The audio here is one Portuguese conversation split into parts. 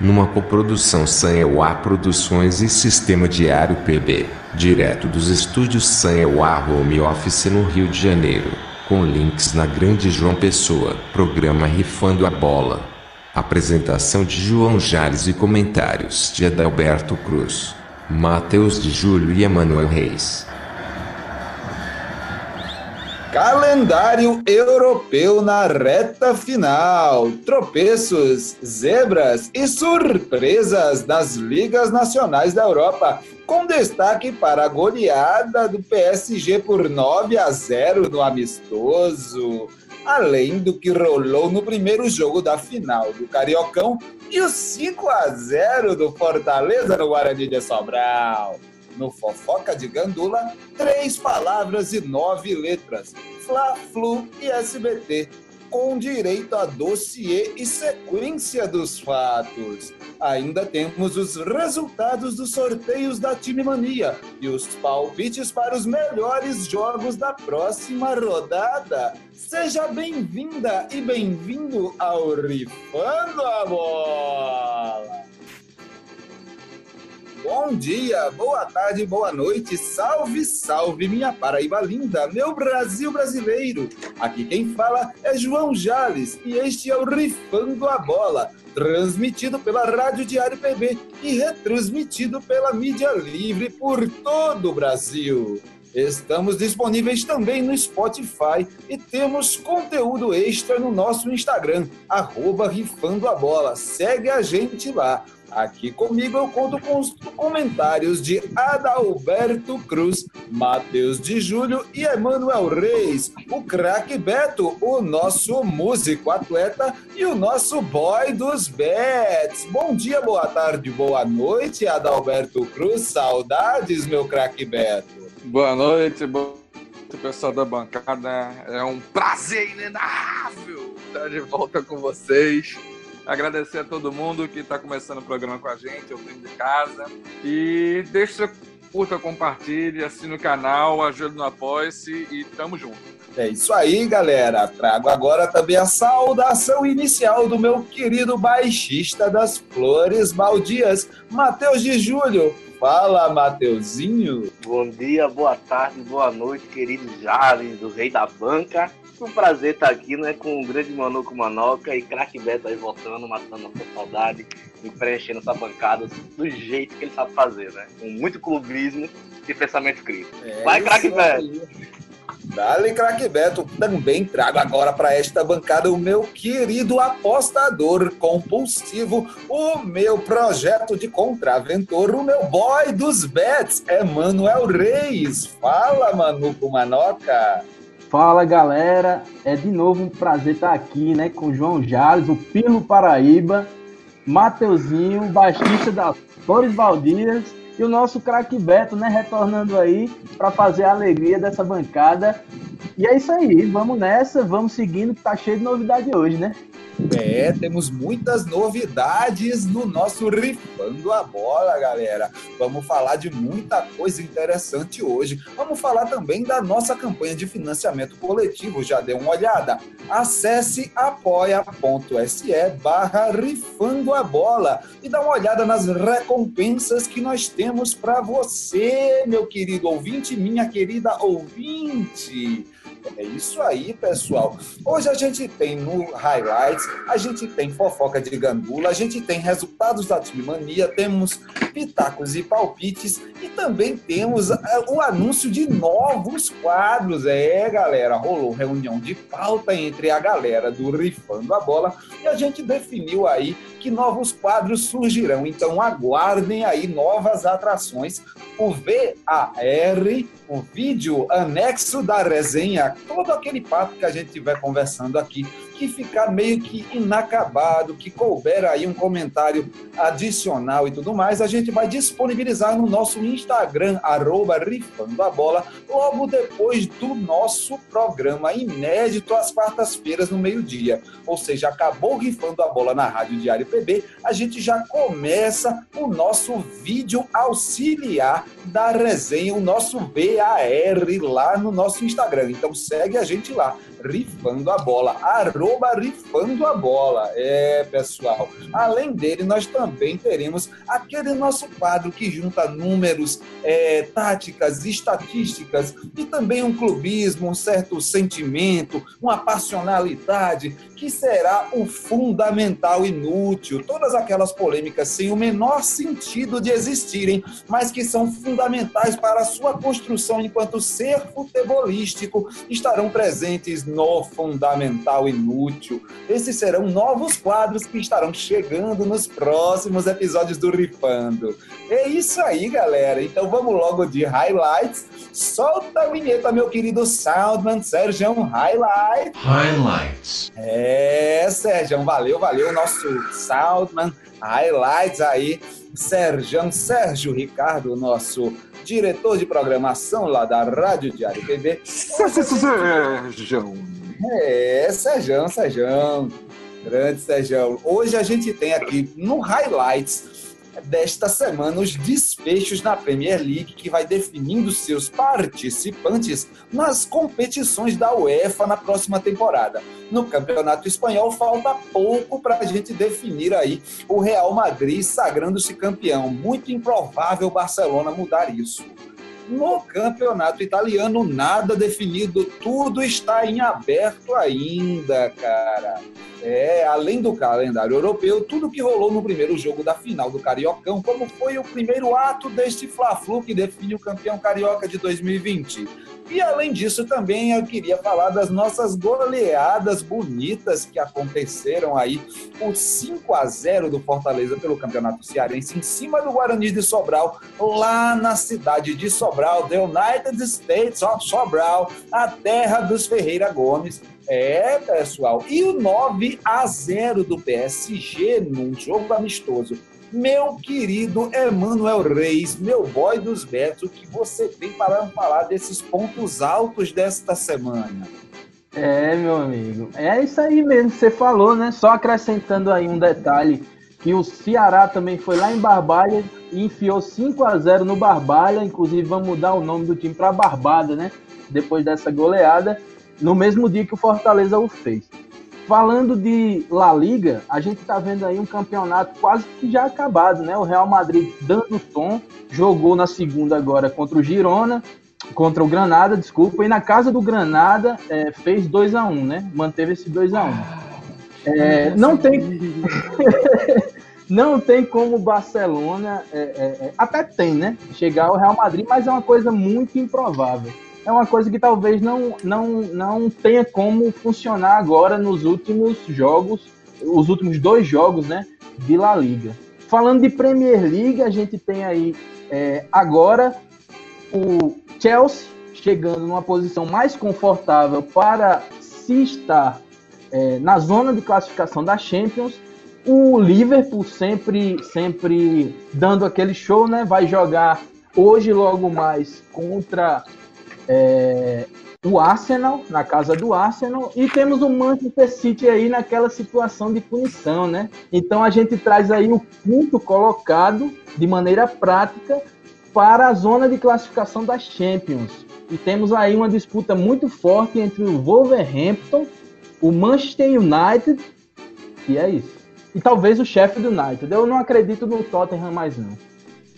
numa coprodução Saneuá Produções e Sistema Diário PB, direto dos estúdios Saneuá Home Office no Rio de Janeiro, com links na Grande João Pessoa, programa Rifando a Bola. Apresentação de João Jales e comentários de Adalberto Cruz, Matheus de Júlio e Emanuel Reis. Calendário europeu na reta final. Tropeços, zebras e surpresas das ligas nacionais da Europa, com destaque para a goleada do PSG por 9 a 0 no amistoso, além do que rolou no primeiro jogo da final do Cariocão e o 5 a 0 do Fortaleza no Guarani de Sobral. No Fofoca de Gandula, três palavras e nove letras. Fla, Flu e SBT, com direito a dossiê e sequência dos fatos. Ainda temos os resultados dos sorteios da Time Mania e os palpites para os melhores jogos da próxima rodada. Seja bem-vinda e bem-vindo ao Rifando a Bola! Bom dia, boa tarde, boa noite, salve, salve, minha Paraíba linda, meu Brasil brasileiro. Aqui quem fala é João Jales e este é o Rifando a Bola, transmitido pela Rádio Diário PB e retransmitido pela mídia livre por todo o Brasil. Estamos disponíveis também no Spotify e temos conteúdo extra no nosso Instagram, arroba Rifando a Bola. Segue a gente lá. Aqui comigo eu conto com os comentários de Adalberto Cruz, Matheus de Júlio e Emanuel Reis, o craque Beto, o nosso músico atleta e o nosso boy dos bets. Bom dia, boa tarde, boa noite, Adalberto Cruz. Saudades, meu craque Beto. Boa noite, boa noite, pessoal da bancada. É um prazer inenarrável estar de volta com vocês. Agradecer a todo mundo que está começando o programa com a gente, ouvindo de casa. E deixa, curta, compartilhe, assine o canal, ajude no apoia-se e tamo junto. É isso aí, galera. Trago agora também a saudação inicial do meu querido baixista das Flores Baldias, Matheus de Júlio. Fala, Mateuzinho. Bom dia, boa tarde, boa noite, querido Jales, do Rei da Banca. Um prazer estar aqui, né, com o grande Manuco Manoca e craque Beto aí voltando, matando a sua saudade e preenchendo essa bancada do jeito que ele sabe fazer, né? Com muito clubismo e pensamento crítico. É Vai, craque isso Beto! Dale, craque Beto. Também trago agora para esta bancada o meu querido apostador compulsivo, o meu projeto de contraventor, o meu boy dos bets, Emanuel Reis. Fala, Manuco Manoca. Fala galera, é de novo um prazer estar aqui, né, com João Jales, o Pirlo Paraíba, Mateuzinho, baixista das Flores Valdias e o nosso craque Beto, né, retornando aí para fazer a alegria dessa bancada. E é isso aí, vamos nessa, vamos seguindo, que tá cheio de novidade hoje, né? É, temos muitas novidades no nosso Rifando a Bola, galera. Vamos falar de muita coisa interessante hoje. Vamos falar também da nossa campanha de financiamento coletivo. Já deu uma olhada? Acesse apoia.se barra Rifando a Bola e dá uma olhada nas recompensas que nós temos para você, meu querido ouvinte, minha querida ouvinte. É isso aí, pessoal. Hoje a gente tem no Highlights, a gente tem fofoca de gandula, a gente tem resultados da Time Mania, temos pitacos e palpites e também temos eh, o anúncio de novos quadros. É, galera, rolou reunião de pauta entre a galera do Rifando a Bola e a gente definiu aí que novos quadros surgirão. Então aguardem aí novas atrações. O VAR, o vídeo anexo da resenha, todo aquele papo que a gente estiver conversando aqui, que ficar meio que inacabado, que couber aí um comentário adicional e tudo mais, a gente vai disponibilizar no nosso Instagram, arroba Rifando a Bola, logo depois do nosso programa inédito às quartas-feiras no meio-dia. Ou seja, acabou Rifando a Bola na Rádio Diário PB, a gente já começa o nosso vídeo auxiliar da resenha, o nosso VAR lá no nosso Instagram. Então segue a gente lá, Rifando a Bola, arroba arroba rifando a bola. É, pessoal. Além dele, nós também teremos aquele nosso quadro que junta números, é, táticas, estatísticas e também um clubismo, um certo sentimento, uma passionalidade que será o fundamental inútil. Todas aquelas polêmicas sem o menor sentido de existirem, mas que são fundamentais para a sua construção enquanto ser futebolístico, estarão presentes no Fundamental Inútil. Esses serão novos quadros que estarão chegando nos próximos episódios do Rifando. É isso aí, galera. Então vamos logo de highlights. Solta a vinheta, meu querido Soundman, Sérgio Highlights. Highlights. É, Sérgio, valeu, valeu, nosso Soundman. Highlights aí. Sérgio, Sérgio Ricardo, nosso diretor de programação lá da Rádio Diário TV. Sérgio. É, Sérgio, Sérgio. Grande Sérgio. Hoje a gente tem aqui no Highlights desta semana os desfechos na Premier League, que vai definindo seus participantes nas competições da UEFA na próxima temporada. No Campeonato Espanhol, falta pouco para a gente definir aí o Real Madrid sagrando-se campeão. Muito improvável o Barcelona mudar isso. No campeonato italiano, nada definido, tudo está em aberto ainda, cara. É, além do calendário europeu, tudo que rolou no primeiro jogo da final do Cariocão, como foi o primeiro ato deste Fla-Flu que define o campeão carioca de 2020. E além disso, também eu queria falar das nossas goleadas bonitas que aconteceram aí. O 5 a 0 do Fortaleza pelo Campeonato Cearense em cima do Guarani de Sobral, lá na cidade de Sobral, The United States of Sobral, a terra dos Ferreira Gomes. É, pessoal. E o 9 a 0 do PSG num jogo amistoso meu querido Emanuel Reis, meu boy dos Betos, o que você tem para falar desses pontos altos desta semana? É, meu amigo, é isso aí mesmo que você falou, né? Só acrescentando aí um detalhe, que o Ceará também foi lá em Barbalha e enfiou 5 a 0 no Barbalha, inclusive vamos mudar o nome do time para Barbada, né? Depois dessa goleada, no mesmo dia que o Fortaleza o fez. Falando de La Liga, a gente está vendo aí um campeonato quase que já acabado, né? O Real Madrid dando tom, jogou na segunda agora contra o Girona, contra o Granada, desculpa, e na casa do Granada é, fez 2 a 1 um, né? Manteve esse 2 a 1 um. é, Não tem. não tem como o Barcelona, é, é, é, até tem, né? Chegar ao Real Madrid, mas é uma coisa muito improvável é uma coisa que talvez não, não, não tenha como funcionar agora nos últimos jogos, os últimos dois jogos, né, de La Liga. Falando de Premier League, a gente tem aí é, agora o Chelsea chegando numa posição mais confortável para se estar é, na zona de classificação da Champions. O Liverpool sempre, sempre dando aquele show, né? Vai jogar hoje logo mais contra é, o Arsenal, na casa do Arsenal, e temos o Manchester City aí naquela situação de punição, né? Então a gente traz aí o quinto colocado de maneira prática para a zona de classificação das Champions. E temos aí uma disputa muito forte entre o Wolverhampton, o Manchester United, e é isso. E talvez o chefe do United. Eu não acredito no Tottenham mais não.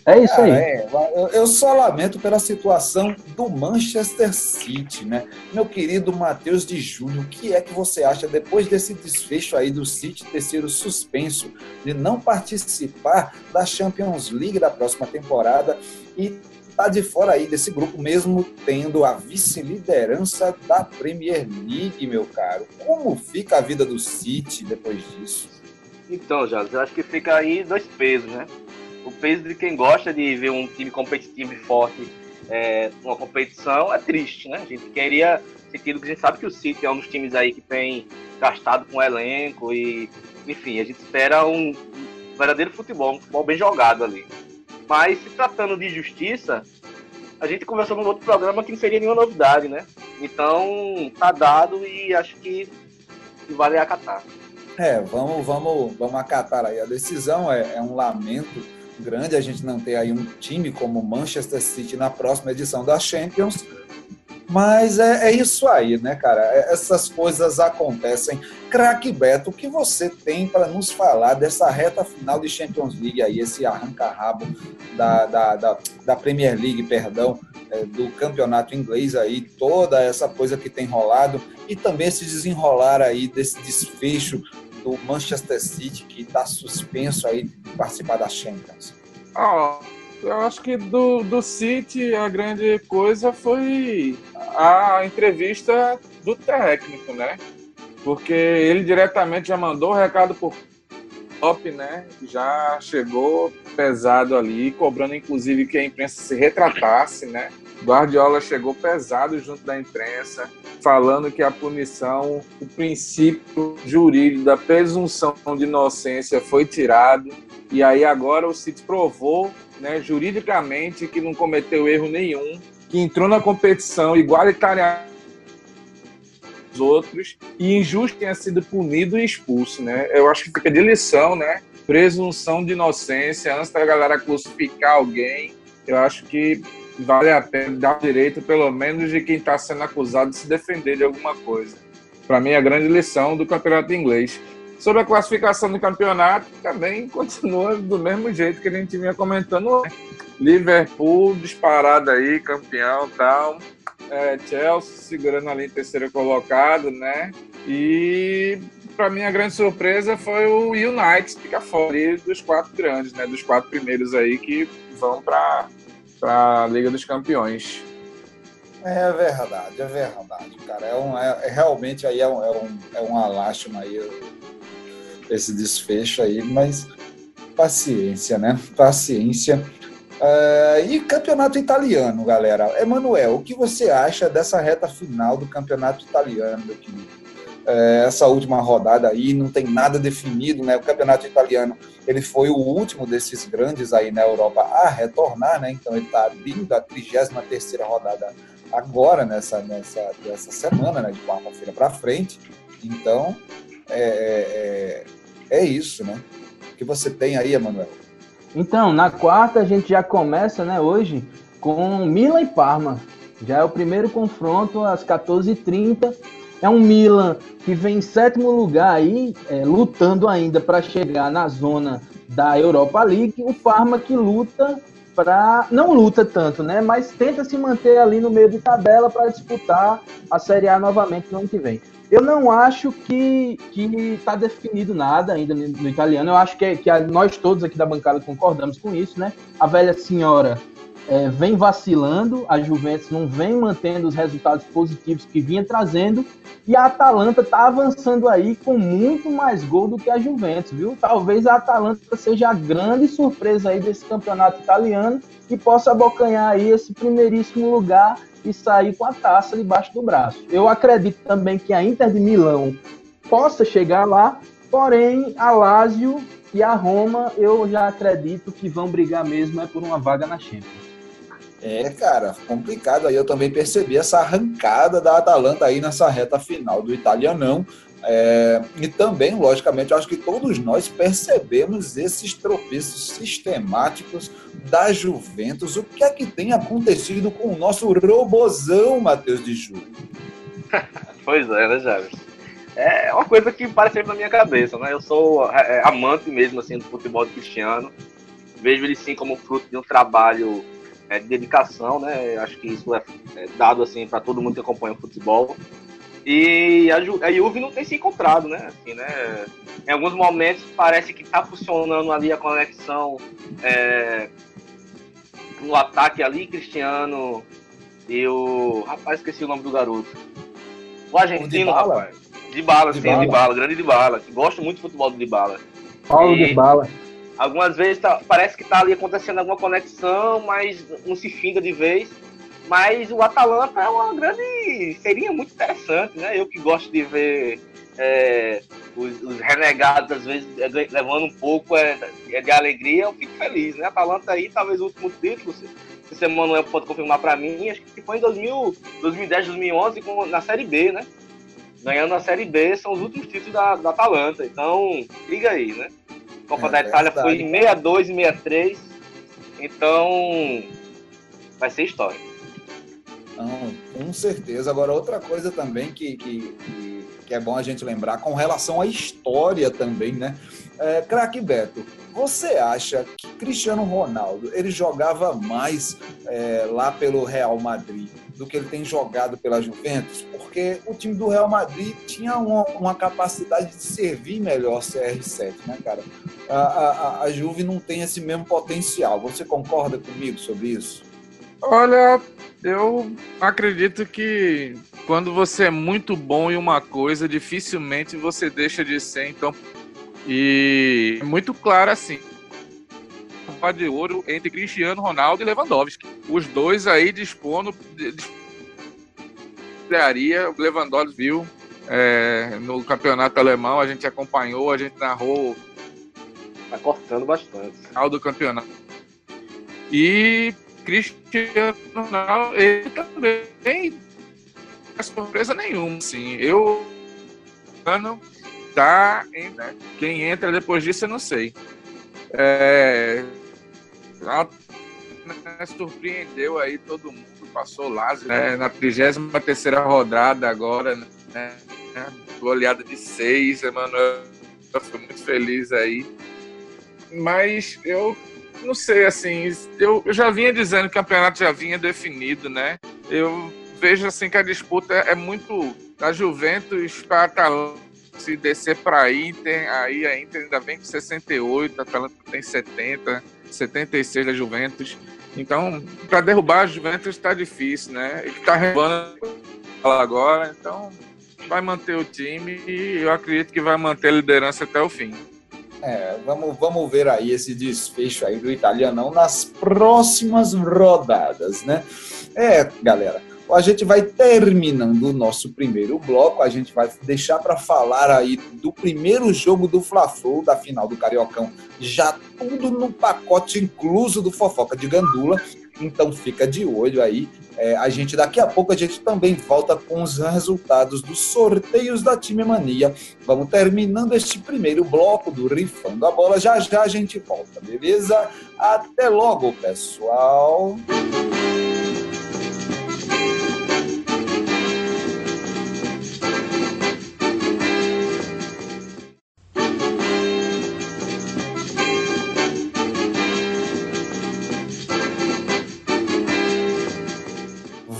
É isso aí. É, eu só lamento pela situação do Manchester City, né? Meu querido Matheus de Júnior, o que é que você acha depois desse desfecho aí do City ter sido suspenso de não participar da Champions League da próxima temporada e tá de fora aí desse grupo mesmo tendo a vice-liderança da Premier League, meu caro. Como fica a vida do City depois disso? Então, Jales, eu acho que fica aí dois pesos, né? O peso de quem gosta de ver um time competitivo e forte é, competição é triste, né? A gente queria sentido que a gente sabe que o City é um dos times aí que tem gastado com o elenco e, enfim, a gente espera um verdadeiro futebol, um futebol bem jogado ali. Mas se tratando de justiça, a gente conversou num outro programa que não seria nenhuma novidade, né? Então, tá dado e acho que, que vale acatar. É, vamos, vamos, vamos acatar aí. A decisão é, é um lamento grande a gente não ter aí um time como Manchester City na próxima edição da Champions, Mas é, é, isso aí, né, cara? É, essas coisas acontecem. Craque Beto, o que você tem para nos falar dessa reta final de Champions League aí, esse arranca-rabo da, da, da, da, Premier League, perdão, é, do campeonato inglês aí, toda essa coisa que tem rolado e também esse desenrolar aí desse desfecho do Manchester City que está suspenso aí de participar da Champions. Oh, eu acho que do, do City a grande coisa foi a entrevista do técnico, né? Porque ele diretamente já mandou o recado por top, né? Já chegou pesado ali, cobrando inclusive que a imprensa se retratasse, né? Guardiola chegou pesado junto da imprensa, falando que a punição, o princípio jurídico da presunção de inocência foi tirado. E aí agora o City provou, né, juridicamente, que não cometeu erro nenhum, que entrou na competição igualitária os outros e injusto tenha sido punido e expulso, né? Eu acho que fica de lição, né? Presunção de inocência antes da galera crucificar alguém. Eu acho que vale a pena dar o direito, pelo menos, de quem está sendo acusado de se defender de alguma coisa. Para mim, é a grande lição do campeonato inglês. Sobre a classificação do campeonato, também continua do mesmo jeito que a gente vinha comentando. Né? Liverpool disparado aí, campeão tal. É, Chelsea segurando ali em terceiro colocado, né? E para mim a grande surpresa foi o United ficar fora dos quatro grandes, né? Dos quatro primeiros aí que vão para a Liga dos Campeões. É verdade, é verdade, cara. É, um, é, é realmente aí é, um, é, um, é uma lástima aí esse desfecho aí, mas paciência, né? Paciência. Uh, e campeonato italiano, galera. Emanuel, o que você acha dessa reta final do campeonato italiano, meu querido? é, essa última rodada aí, não tem nada definido, né? O campeonato italiano, ele foi o último desses grandes aí na Europa a retornar, né? Então ele está abrindo a 33 rodada agora, nessa, nessa, nessa semana, né? De quarta-feira para frente. Então, é, é, é isso, né? O que você tem aí, Emanuel? Então, na quarta a gente já começa, né, hoje, com Milan e Parma. Já é o primeiro confronto às 14h30 é um Milan que vem em sétimo lugar aí, é, lutando ainda para chegar na zona da Europa League. O Parma que luta para não luta tanto, né? Mas tenta se manter ali no meio de tabela para disputar a Série A novamente no ano que vem. Eu não acho que que está definido nada ainda no, no, italiano. Eu acho que, que a, nós todos aqui da bancada concordamos com isso, né? A velha senhora é, vem vacilando, a Juventus não vem mantendo os resultados positivos que vinha trazendo, e a Atalanta está avançando aí com muito mais gol do que a Juventus, viu? Talvez a Atalanta seja a grande surpresa aí desse campeonato italiano e possa abocanhar aí esse primeiríssimo lugar e sair com a taça debaixo do braço. Eu acredito também que a Inter de Milão possa chegar lá, porém a Lazio e a Roma eu já acredito que vão brigar mesmo é por uma vaga na Champions. É, cara, complicado. Aí eu também percebi essa arrancada da Atalanta aí nessa reta final do italianão. É, e também, logicamente, acho que todos nós percebemos esses tropeços sistemáticos da Juventus. O que é que tem acontecido com o nosso robozão, Matheus de Júlio? pois é, né, Javes? É uma coisa que parece sempre na minha cabeça, né? Eu sou é, amante mesmo assim do futebol cristiano. Vejo ele sim como fruto de um trabalho é, de dedicação, né? Acho que isso é, é dado assim para todo mundo que acompanha o futebol. E a, Ju, a Juve não tem se encontrado, né? Assim, né? Em alguns momentos parece que está funcionando ali a conexão é, no ataque ali, Cristiano e o. Rapaz, esqueci o nome do garoto. O argentino, o rapaz. De bala, sim, de bala, grande de bala. Gosto muito do futebol de bala. Paulo e... de bala. Algumas vezes tá, parece que está ali acontecendo alguma conexão, mas não se finga de vez. Mas o Atalanta é uma grande. seria muito interessante, né? Eu que gosto de ver é, os, os, renegados, às vezes, é, levando um pouco é, é, de alegria, eu fico feliz, né? Atalanta aí, talvez o último título, se, se o Manuel pode confirmar para mim, acho que foi em 2000, 2010, 2011, com, na Série B, né? Ganhando a Série B, são os últimos títulos da, da Atalanta. Então, liga aí, né? Copa é, da Itália foi em 62 e 63. Então, vai ser história. Não, com certeza. Agora, outra coisa também que, que, que, que é bom a gente lembrar com relação à história também, né? É, Craque Beto, você acha que Cristiano Ronaldo ele jogava mais é, lá pelo Real Madrid do que ele tem jogado pela Juventus? Porque o time do Real Madrid tinha uma, uma capacidade de servir melhor CR7, né, cara? A, a, a Juve não tem esse mesmo potencial. Você concorda comigo sobre isso? Olha, eu acredito que quando você é muito bom em uma coisa, dificilmente você deixa de ser. Então, e é muito claro assim. De ouro entre Cristiano Ronaldo e Lewandowski. Os dois aí dispondo estrearia. O Lewandowski viu é, no campeonato alemão, a gente acompanhou, a gente narrou. Tá cortando bastante. Ao do campeonato. E Cristiano Ronaldo, ele também não é surpresa nenhuma. Sim, eu tá, né? quem entra depois disso eu não sei. É, né, surpreendeu aí todo mundo, passou lá né, na 33 rodada agora, né, goleada de seis, Emanuel, fui muito feliz aí. Mas eu não sei, assim, eu, já vinha dizendo que o campeonato já vinha definido, né? Eu vejo assim que a disputa é muito da Juventus para Atalanta se descer para a Inter, aí a Inter ainda vem com 68, a Atalanta tem 70, 76 da Juventus. Então, para derrubar a Juventus está difícil, né? Ele está renovando agora, então vai manter o time e eu acredito que vai manter a liderança até o fim. É, vamos, vamos ver aí esse desfecho aí do italianão nas próximas rodadas, né? É, galera, a gente vai terminando o nosso primeiro bloco, a gente vai deixar para falar aí do primeiro jogo do Fla-Flu, da final do Cariocão, já tudo no pacote incluso do Fofoca de Gandula, então fica de olho aí. É, a gente daqui a pouco a gente também volta com os resultados dos sorteios da Time Mania. Vamos terminando este primeiro bloco do Rifando a Bola. Já já a gente volta, beleza? Até logo, pessoal.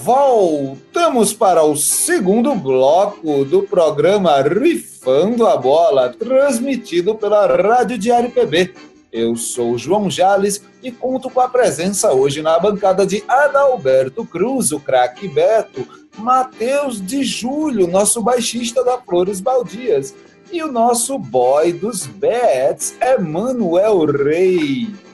Voltamos para o segundo bloco do programa Rifando a Bola, transmitido pela Rádio Diário PB. Eu sou João Jales e conto com a presença hoje na bancada de Adalberto Cruz, o craque Beto, Matheus de Júlio, nosso baixista da Flores Baldias, e o nosso boy dos Bets, Emanuel Reis.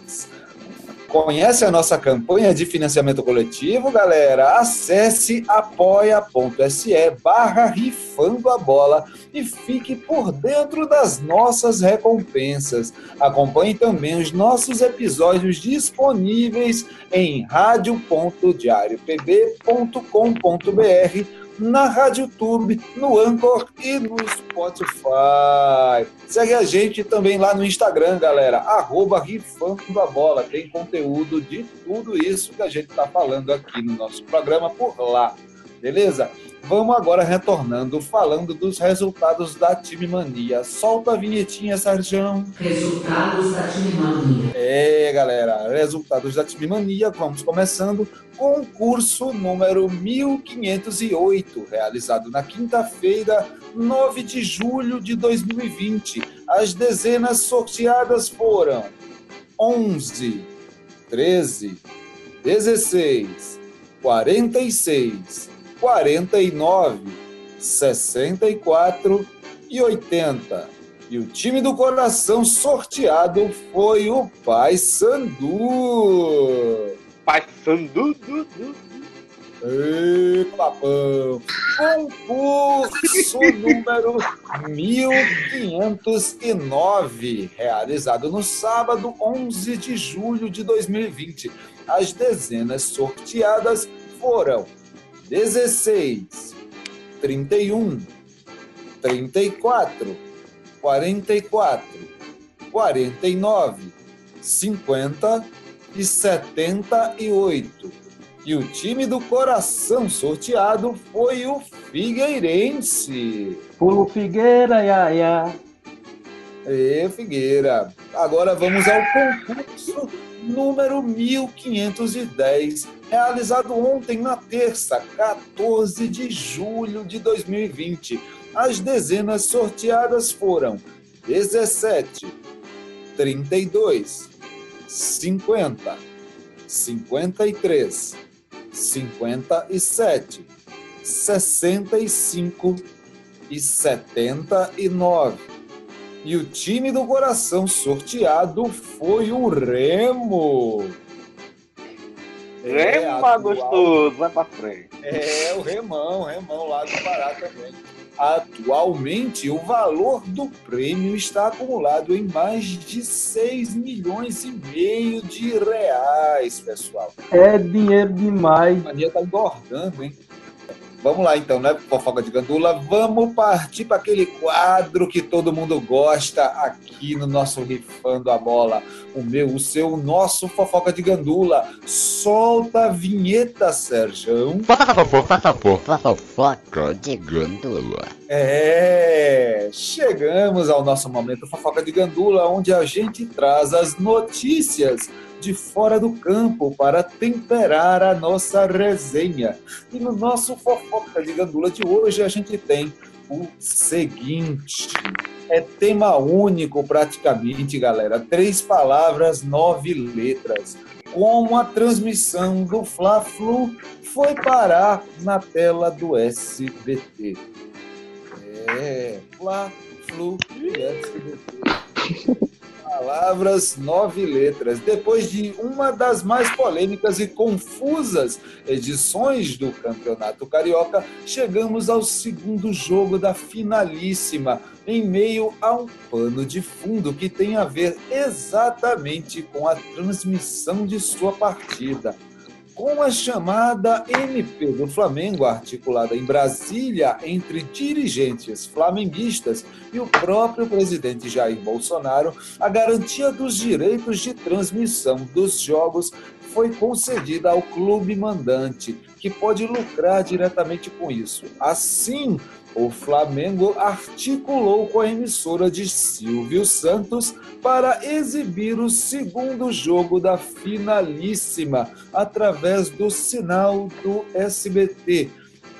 Conhece a nossa campanha de financiamento coletivo, galera? Acesse apoia.se barra rifando a bola e fique por dentro das nossas recompensas. Acompanhe também os nossos episódios disponíveis em radio.diariopb.com.br na RádioTube, no Anchor e no Spotify. Segue a gente também lá no Instagram, galera, arroba Rifando a Bola. Tem conteúdo de tudo isso que a gente está falando aqui no nosso programa por lá. Beleza? Vamos agora retornando, falando dos resultados da Time Mania. Solta a vinhetinha, Sarjão. Resultados da Time Mania. É, galera, resultados da Time Mania. Vamos começando. Concurso número 1508, realizado na quinta-feira, 9 de julho de 2020. As dezenas sorteadas foram 11, 13, 16, 46, 49, 64 e 80. E o time do coração sorteado foi o Pai Sandu. Pai Sandu. Du, du. Ei, papão! Concurso número 1509, realizado no sábado 11 de julho de 2020. As dezenas sorteadas foram 16, 31, 34, 44, 49, 50 e 78. E o time do coração sorteado foi o Figueirense. Pulo Figueira, ia, ia. E Figueira. Agora vamos ao concurso número 1510, realizado ontem na terça, 14 de julho de 2020. As dezenas sorteadas foram 17, 32, 50, 53, 57, 65 e 79. E o time do coração sorteado foi o Remo. É, Rema atual- gostoso, vai pra frente. É, o Remão, Remão lá do Pará também. Atualmente, o valor do prêmio está acumulado em mais de 6 milhões e meio de reais, pessoal. É dinheiro demais. A mania tá engordando, hein? Vamos lá então, né, fofoca de gandula? Vamos partir para aquele quadro que todo mundo gosta aqui no nosso Rifando a Bola. O meu, o seu, o nosso fofoca de gandula. Solta a vinheta, Sérgio. Fofoca de gandula. É, chegamos ao nosso momento fofoca de gandula, onde a gente traz as notícias de fora do campo para temperar a nossa resenha. E no nosso fofoca de gandula de hoje a gente tem o seguinte: é tema único praticamente, galera. Três palavras, nove letras. Como a transmissão do Fla-Flu foi parar na tela do SBT. É, Fla, Flu e SBT. Palavras, nove letras. Depois de uma das mais polêmicas e confusas edições do Campeonato Carioca, chegamos ao segundo jogo da finalíssima, em meio a um pano de fundo que tem a ver exatamente com a transmissão de sua partida com a chamada MP do Flamengo, articulada em Brasília entre dirigentes flamenguistas e o próprio presidente Jair Bolsonaro, a garantia dos direitos de transmissão dos jogos foi concedida ao clube mandante, que pode lucrar diretamente com isso. Assim, o Flamengo articulou com a emissora de Silvio Santos para exibir o segundo jogo da finalíssima através do sinal do SBT.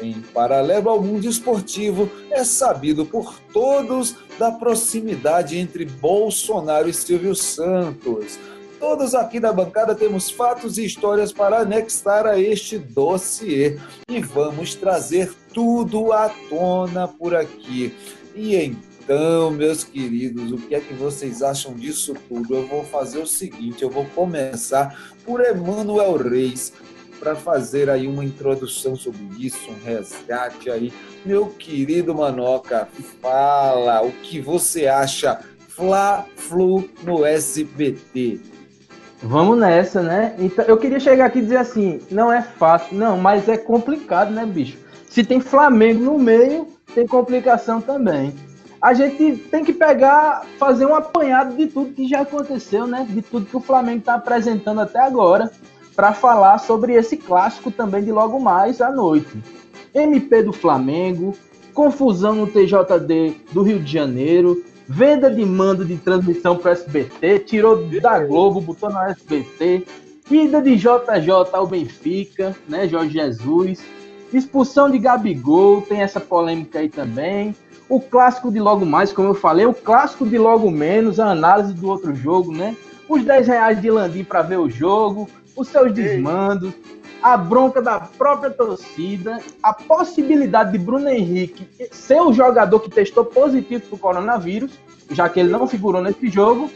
Em paralelo ao mundo esportivo, é sabido por todos da proximidade entre Bolsonaro e Silvio Santos. Todos aqui da bancada temos fatos e histórias para anexar a este dossiê e vamos trazer tudo à tona por aqui. E então, meus queridos, o que é que vocês acham disso tudo? Eu vou fazer o seguinte, eu vou começar por Emanuel Reis para fazer aí uma introdução sobre isso, um resgate aí. Meu querido Manoca, fala o que você acha Fla-Flu no SBT. Vamos nessa, né? Então, eu queria chegar aqui e dizer assim, não é fácil, não, mas é complicado, né, bicho? Se tem Flamengo no meio, tem complicação também. A gente tem que pegar, fazer um apanhado de tudo que já aconteceu, né? De tudo que o Flamengo está apresentando até agora, para falar sobre esse clássico também de logo mais à noite. MP do Flamengo, confusão no TJD do Rio de Janeiro, venda de mando de transmissão para SBT, tirou da Globo, botou na SBT, ida de JJ ao Benfica, né, Jorge Jesus, expulsão de Gabigol, tem essa polêmica aí também, o clássico de logo mais, como eu falei, o clássico de logo menos, a análise do outro jogo, né, os 10 reais de Landim para ver o jogo, os seus desmandos, a bronca da própria torcida, a possibilidade de Bruno Henrique ser o jogador que testou positivo para o coronavírus, já que ele não figurou nesse jogo,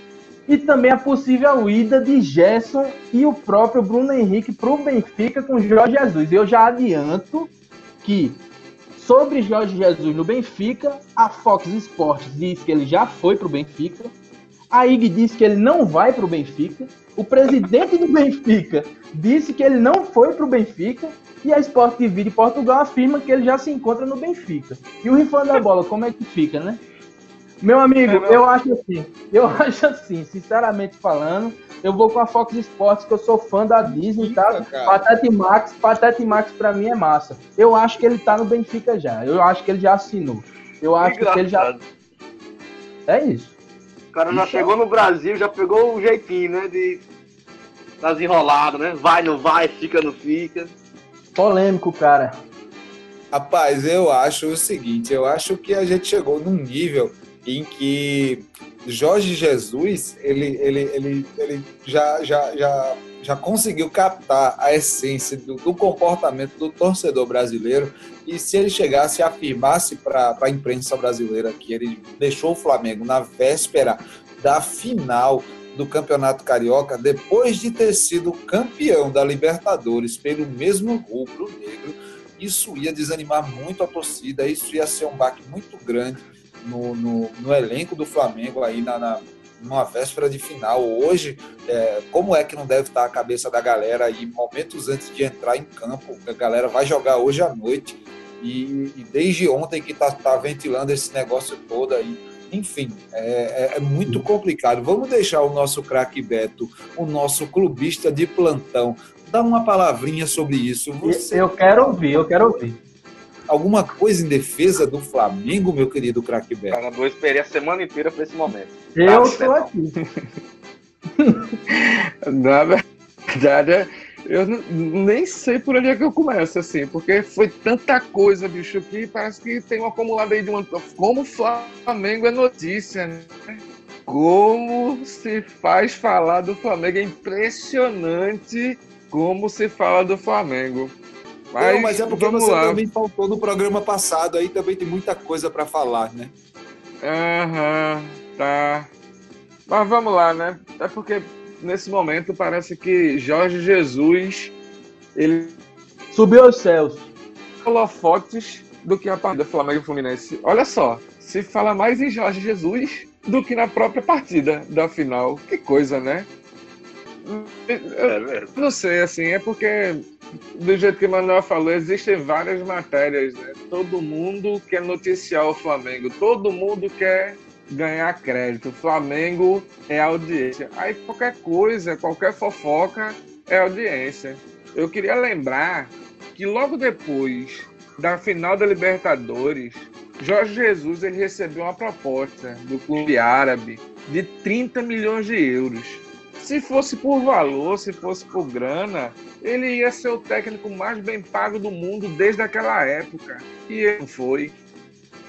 e também a possível ida de Gerson e o próprio Bruno Henrique para o Benfica com Jorge Jesus. Eu já adianto que sobre Jorge Jesus no Benfica, a Fox Sports diz que ele já foi para o Benfica, a IG disse que ele não vai para o Benfica, o presidente do Benfica disse que ele não foi para o Benfica e a Sport TV de Portugal afirma que ele já se encontra no Benfica. E o Rifando da Bola, como é que fica, né? Meu amigo, é, eu acho assim, eu acho assim, sinceramente falando, eu vou com a Fox Sports, que eu sou fã da Disney, tá? Patete Max, Patete Max pra mim é massa. Eu acho que ele tá no Benfica já. Eu acho que ele já assinou. Eu acho que, que ele já. É isso. O cara já chegou no Brasil, já pegou o jeitinho, né? De das enroladas, né? Vai, não vai, fica, não fica. Polêmico, cara. Rapaz, eu acho o seguinte, eu acho que a gente chegou num nível em que Jorge Jesus ele, ele, ele, ele já, já, já, já conseguiu captar a essência do, do comportamento do torcedor brasileiro. E se ele chegasse e afirmasse para a imprensa brasileira que ele deixou o Flamengo na véspera da final do Campeonato Carioca, depois de ter sido campeão da Libertadores pelo mesmo rubro negro, isso ia desanimar muito a torcida, isso ia ser um baque muito grande no, no, no elenco do Flamengo aí na, na numa véspera de final. Hoje, é, como é que não deve estar a cabeça da galera aí momentos antes de entrar em campo? A galera vai jogar hoje à noite e, e desde ontem que está tá ventilando esse negócio todo aí. Enfim, é, é, é muito complicado. Vamos deixar o nosso craque Beto, o nosso clubista de plantão, dar uma palavrinha sobre isso. Você... Eu quero ouvir, eu quero ouvir alguma coisa em defesa do Flamengo, meu querido craque Beto? Cara, eu esperei a semana inteira para esse momento. Eu estou aqui. Na verdade, eu nem sei por onde é que eu começo, assim, porque foi tanta coisa, bicho, que parece que tem um acumulado aí de uma. Como o Flamengo é notícia, né? Como se faz falar do Flamengo. É impressionante como se fala do Flamengo. Mas, Não, mas é porque você lá. também faltou no programa passado, aí também tem muita coisa para falar, né? Aham, uhum, tá. Mas vamos lá, né? É porque nesse momento parece que Jorge Jesus ele subiu aos céus. Holofotes do que a partida Flamengo Fluminense. Olha só, se fala mais em Jorge Jesus do que na própria partida da final. Que coisa, né? Eu, não sei, assim, é porque do jeito que o Manuel falou, existem várias matérias, né? Todo mundo quer noticiar o Flamengo, todo mundo quer ganhar crédito. Flamengo é audiência. Aí qualquer coisa, qualquer fofoca é audiência. Eu queria lembrar que logo depois da final da Libertadores, Jorge Jesus ele recebeu uma proposta do clube árabe de 30 milhões de euros se fosse por valor, se fosse por grana, ele ia ser o técnico mais bem pago do mundo desde aquela época. E ele não foi.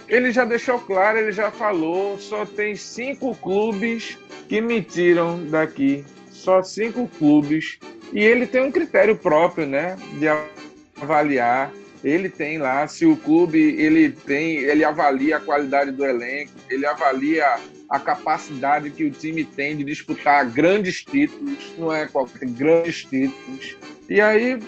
Ele já deixou claro, ele já falou, só tem cinco clubes que me tiram daqui. Só cinco clubes. E ele tem um critério próprio, né? De avaliar. Ele tem lá, se o clube ele tem, ele avalia a qualidade do elenco, ele avalia a capacidade que o time tem de disputar grandes títulos, não é qualquer grandes títulos. E aí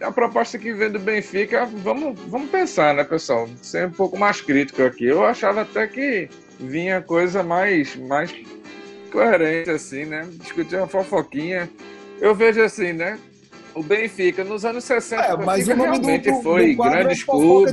a proposta que vem do Benfica, vamos, vamos pensar, né, pessoal? Ser um pouco mais crítico aqui. Eu achava até que vinha coisa mais, mais coerente, assim, né? Discutir uma fofoquinha. Eu vejo assim, né? O Benfica, nos anos 60, é, mas o realmente do, foi do grandes clubes.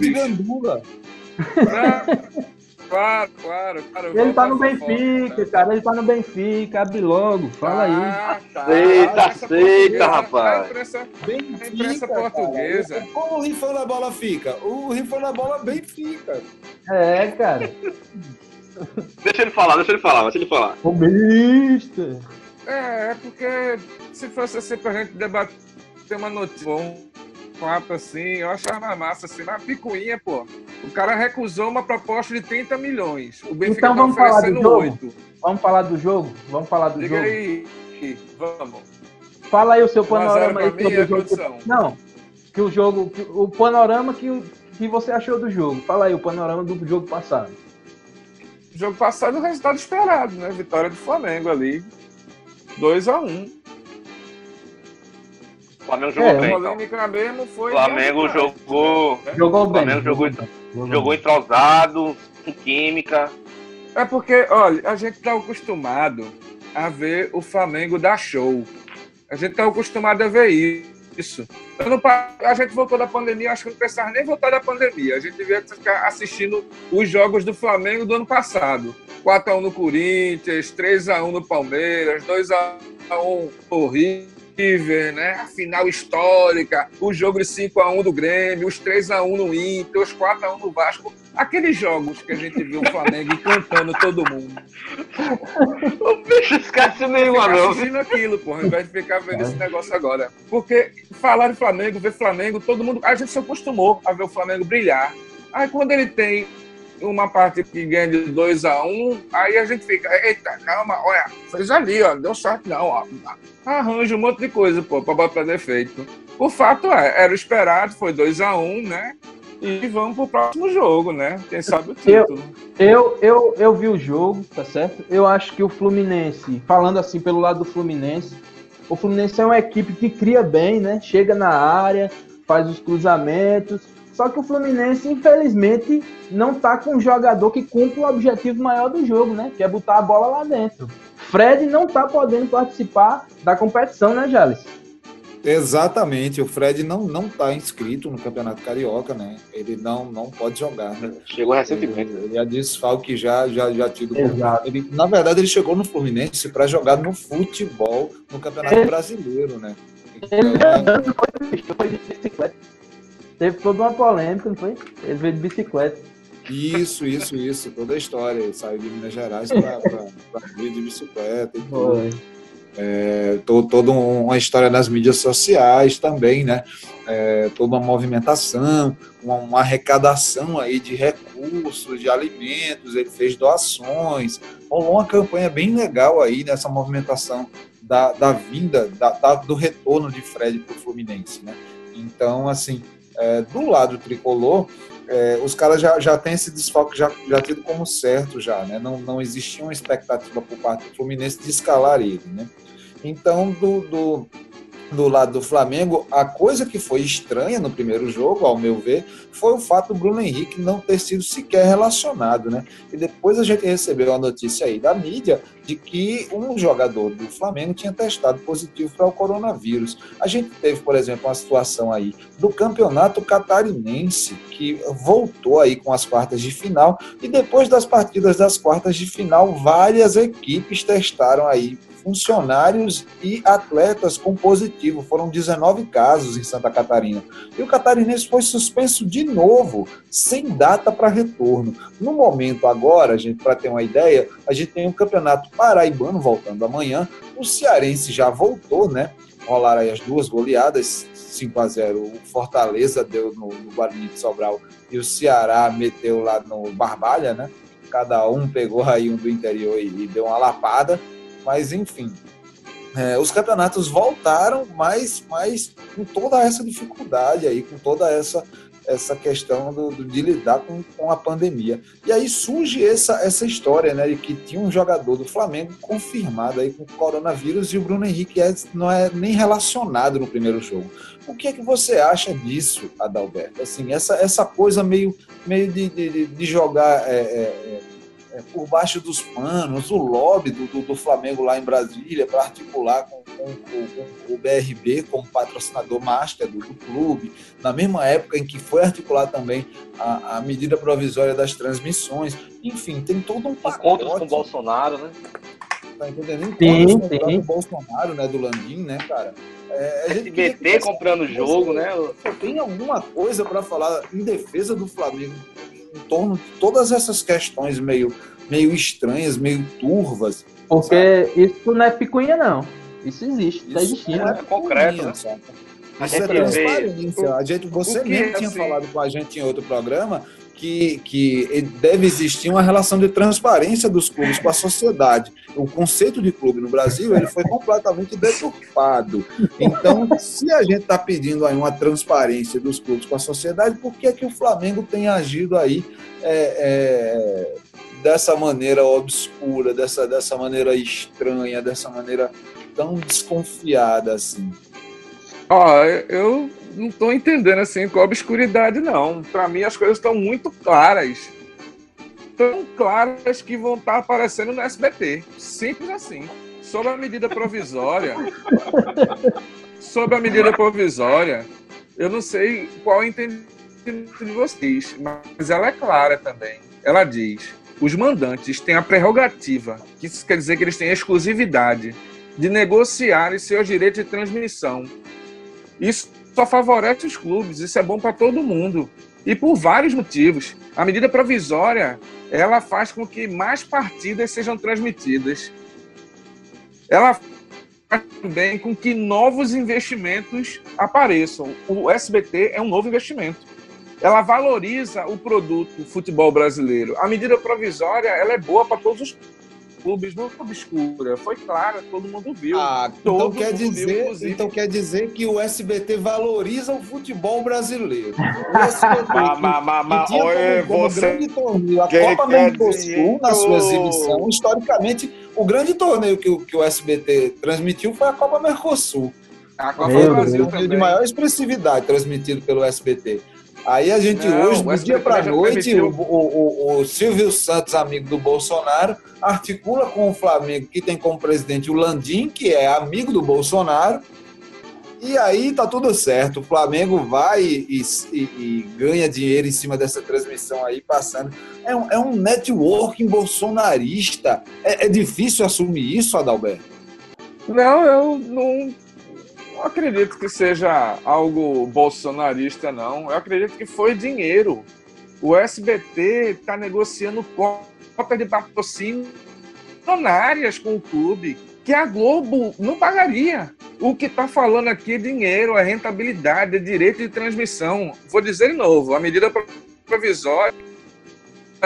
Claro, claro, claro. Ele tá no Benfica, cara. Ele tá no Benfica, abre logo. Fala aí. Ah, tá. Aceita, aceita, rapaz. A imprensa, Benfica, a imprensa portuguesa. Cara. Como o rifão na bola fica? O rifão na bola bem fica. É, cara. deixa ele falar, deixa ele falar, deixa ele falar. Comunista. É, é porque se fosse assim pra gente debater uma notícia papo assim, eu achava massa, assim, na picuinha, pô. O cara recusou uma proposta de 30 milhões. O Benfica então, tá vamos tá oferecendo falar do jogo? 8. Vamos falar do jogo? Vamos falar do Diga jogo. aí, vamos. Fala aí o seu panorama aí sobre o jogo. Que... Não, que o jogo, que, o panorama que, que você achou do jogo. Fala aí o panorama do jogo passado. O jogo passado, o resultado esperado, né? Vitória do Flamengo ali. 2 a 1 um. O Flamengo jogou é, bem. Polêmica mesmo foi. Flamengo jogou. Jogou bem. Flamengo jogou, jogou, jogou entrosado, com química. É porque, olha, a gente tá acostumado a ver o Flamengo dar show. A gente tá acostumado a ver isso. Não, a gente voltou da pandemia, acho que não precisava nem voltar da pandemia. A gente devia ficar assistindo os jogos do Flamengo do ano passado. 4x1 no Corinthians, 3x1 no Palmeiras, 2x1 no River, né? A final histórica, o jogo de 5x1 do Grêmio, os 3x1 no Inter, os 4x1 no Vasco. Aqueles jogos que a gente viu o Flamengo encantando todo mundo. O bicho esquece nenhuma, não. assistindo aquilo, porra, ao invés de ficar vendo esse negócio agora. Porque falar de Flamengo, ver Flamengo, todo mundo. A gente se acostumou a ver o Flamengo brilhar. Aí quando ele tem uma parte que ganha de 2 a 1 um, aí a gente fica, eita, calma, olha, fez ali, ó, deu sorte não, ó. Arranja um monte de coisa, pô, pra botar defeito. O fato é, era o esperado, foi 2 a 1 um, né? E vamos pro próximo jogo, né? Quem sabe o título. Eu, eu, eu vi o jogo, tá certo? Eu acho que o Fluminense, falando assim pelo lado do Fluminense, o Fluminense é uma equipe que cria bem, né? Chega na área, faz os cruzamentos. Só que o Fluminense, infelizmente, não tá com um jogador que cumpre o objetivo maior do jogo, né? Que é botar a bola lá dentro. Fred não tá podendo participar da competição, né, Jales? Exatamente, o Fred não não está inscrito no Campeonato Carioca, né? Ele não não pode jogar, né? Chegou recentemente. Ele, ele é desfalque já já já tido. Exato. Ele, na verdade, ele chegou no Fluminense para jogar no futebol no Campeonato É. Brasileiro, né? Ele Então, andando, foi de bicicleta. Teve toda uma polêmica, não foi? Ele veio de bicicleta. isso, isso, isso, toda a história. Ele saiu de Minas Gerais para vir de bicicleta e tudo. Foi. É, to- toda um- uma história nas mídias sociais também, né? É, toda uma movimentação, uma, uma arrecadação aí de recursos, de alimentos, ele fez doações, rolou uma campanha bem legal aí nessa movimentação da, da vinda, da- da- do retorno de Fred para o Fluminense, né? Então, assim, é, do lado tricolor, é, os caras já, já têm esse desfalque já, já tido como certo já, né? Não, não existia uma expectativa por parte do Fluminense de escalar ele, né? Então, do, do, do lado do Flamengo, a coisa que foi estranha no primeiro jogo, ao meu ver, foi o fato do Bruno Henrique não ter sido sequer relacionado, né? E depois a gente recebeu a notícia aí da mídia de que um jogador do Flamengo tinha testado positivo para o coronavírus. A gente teve, por exemplo, uma situação aí do campeonato catarinense, que voltou aí com as quartas de final, e depois das partidas das quartas de final, várias equipes testaram aí funcionários e atletas com positivo. Foram 19 casos em Santa Catarina. E o catarinense foi suspenso de novo, sem data para retorno. No momento agora, gente, para ter uma ideia, a gente tem um campeonato paraibano voltando amanhã. O cearense já voltou, né? Rolaram aí as duas goleadas, 5 a 0 O Fortaleza deu no, no Guarani de Sobral e o Ceará meteu lá no Barbalha, né? Cada um pegou aí um do interior e, e deu uma lapada. Mas, enfim, é, os campeonatos voltaram, mas, mas com toda essa dificuldade aí, com toda essa, essa questão do, do- de lidar com, com a pandemia. E aí surge essa, essa história, né, de que tinha um jogador do Flamengo confirmado aí com coronavírus e o Bruno Henrique é- não é nem relacionado no primeiro jogo. O que é que você acha disso, Adalberto? Assim, essa, essa coisa meio, meio de, de, de- jogar é, é, é, por baixo dos panos, o lobby do, do, do Flamengo lá em Brasília para articular com, com- com- com o BRB como patrocinador master do, do clube, na mesma época em que foi articular também a, a medida provisória das transmissões. Enfim, tem todo um Encontros pacote com o Bolsonaro, né? tá entendendo? Sim, Encontros com o sim. próprio Bolsonaro, né, do Landim, né, cara? É, a gente queria que SBT você- comprando jogo, né? tem alguma coisa para falar em defesa do Flamengo em torno de todas essas questões meio, meio estranhas, meio turvas? Porque isso não é picuinha, não. Isso existe, tá Isso existindo. não é concreto, né? Isso é transparência. A gente, você mesmo tinha assim? falado com a gente em outro programa que, que deve existir uma relação de transparência dos clubes com a sociedade. O conceito de clube no Brasil ele foi completamente deturpado. Então, se a gente está pedindo aí uma transparência dos clubes com a sociedade, por que, é que o Flamengo tem agido aí é, é, dessa maneira obscura, dessa, dessa maneira estranha, dessa maneira tão desconfiada assim? Ó, eu não tô entendendo assim com a obscuridade, não. Para mim as coisas estão muito claras. Tão claras que vão estar aparecendo no SBT. Simples assim. Sobre a medida provisória. sobre a medida provisória, eu não sei qual é o entendimento de vocês, mas ela é clara também. Ela diz: os mandantes têm a prerrogativa, que isso quer dizer que eles têm exclusividade, de negociar seus direitos de transmissão. Isso só favorece os clubes, isso é bom para todo mundo. E por vários motivos. A medida provisória, ela faz com que mais partidas sejam transmitidas. Ela faz também com que novos investimentos apareçam. O SBT é um novo investimento. Ela valoriza o produto futebol brasileiro. A medida provisória, ela é boa para todos os clubes não obscura, foi clara, todo mundo viu. Ah, então quer viu, dizer, inclusive. então quer dizer que o SBT valoriza o futebol brasileiro. O SBT que oi, como, você. grande torneio a Copa Mercosul dizer na sua exibição, historicamente, o grande torneio que, o- que o SBT transmitiu foi a Copa Mercosul. A Copa Meu do Foi Brasil torneio de maior expressividade transmitido pelo SBT. Aí a gente Não, hoje, o do dia para noite, o- o- o Silvio Santos, amigo do Bolsonaro, articula com o Flamengo, que tem como presidente o Landim, que é amigo do Bolsonaro, e aí tá tudo certo. O Flamengo vai e, e- e ganha dinheiro em cima dessa transmissão aí, passando. É um, é um networking bolsonarista. É, é difícil assumir isso, Adalberto? Não, eu não, acredito que seja algo bolsonarista, não. Eu acredito que foi dinheiro. O SBT está negociando cotas de patrocínio milionárias com o clube, que a Globo não pagaria. O que está falando aqui é dinheiro, é rentabilidade, é direito de transmissão. Vou dizer de novo, a medida provisória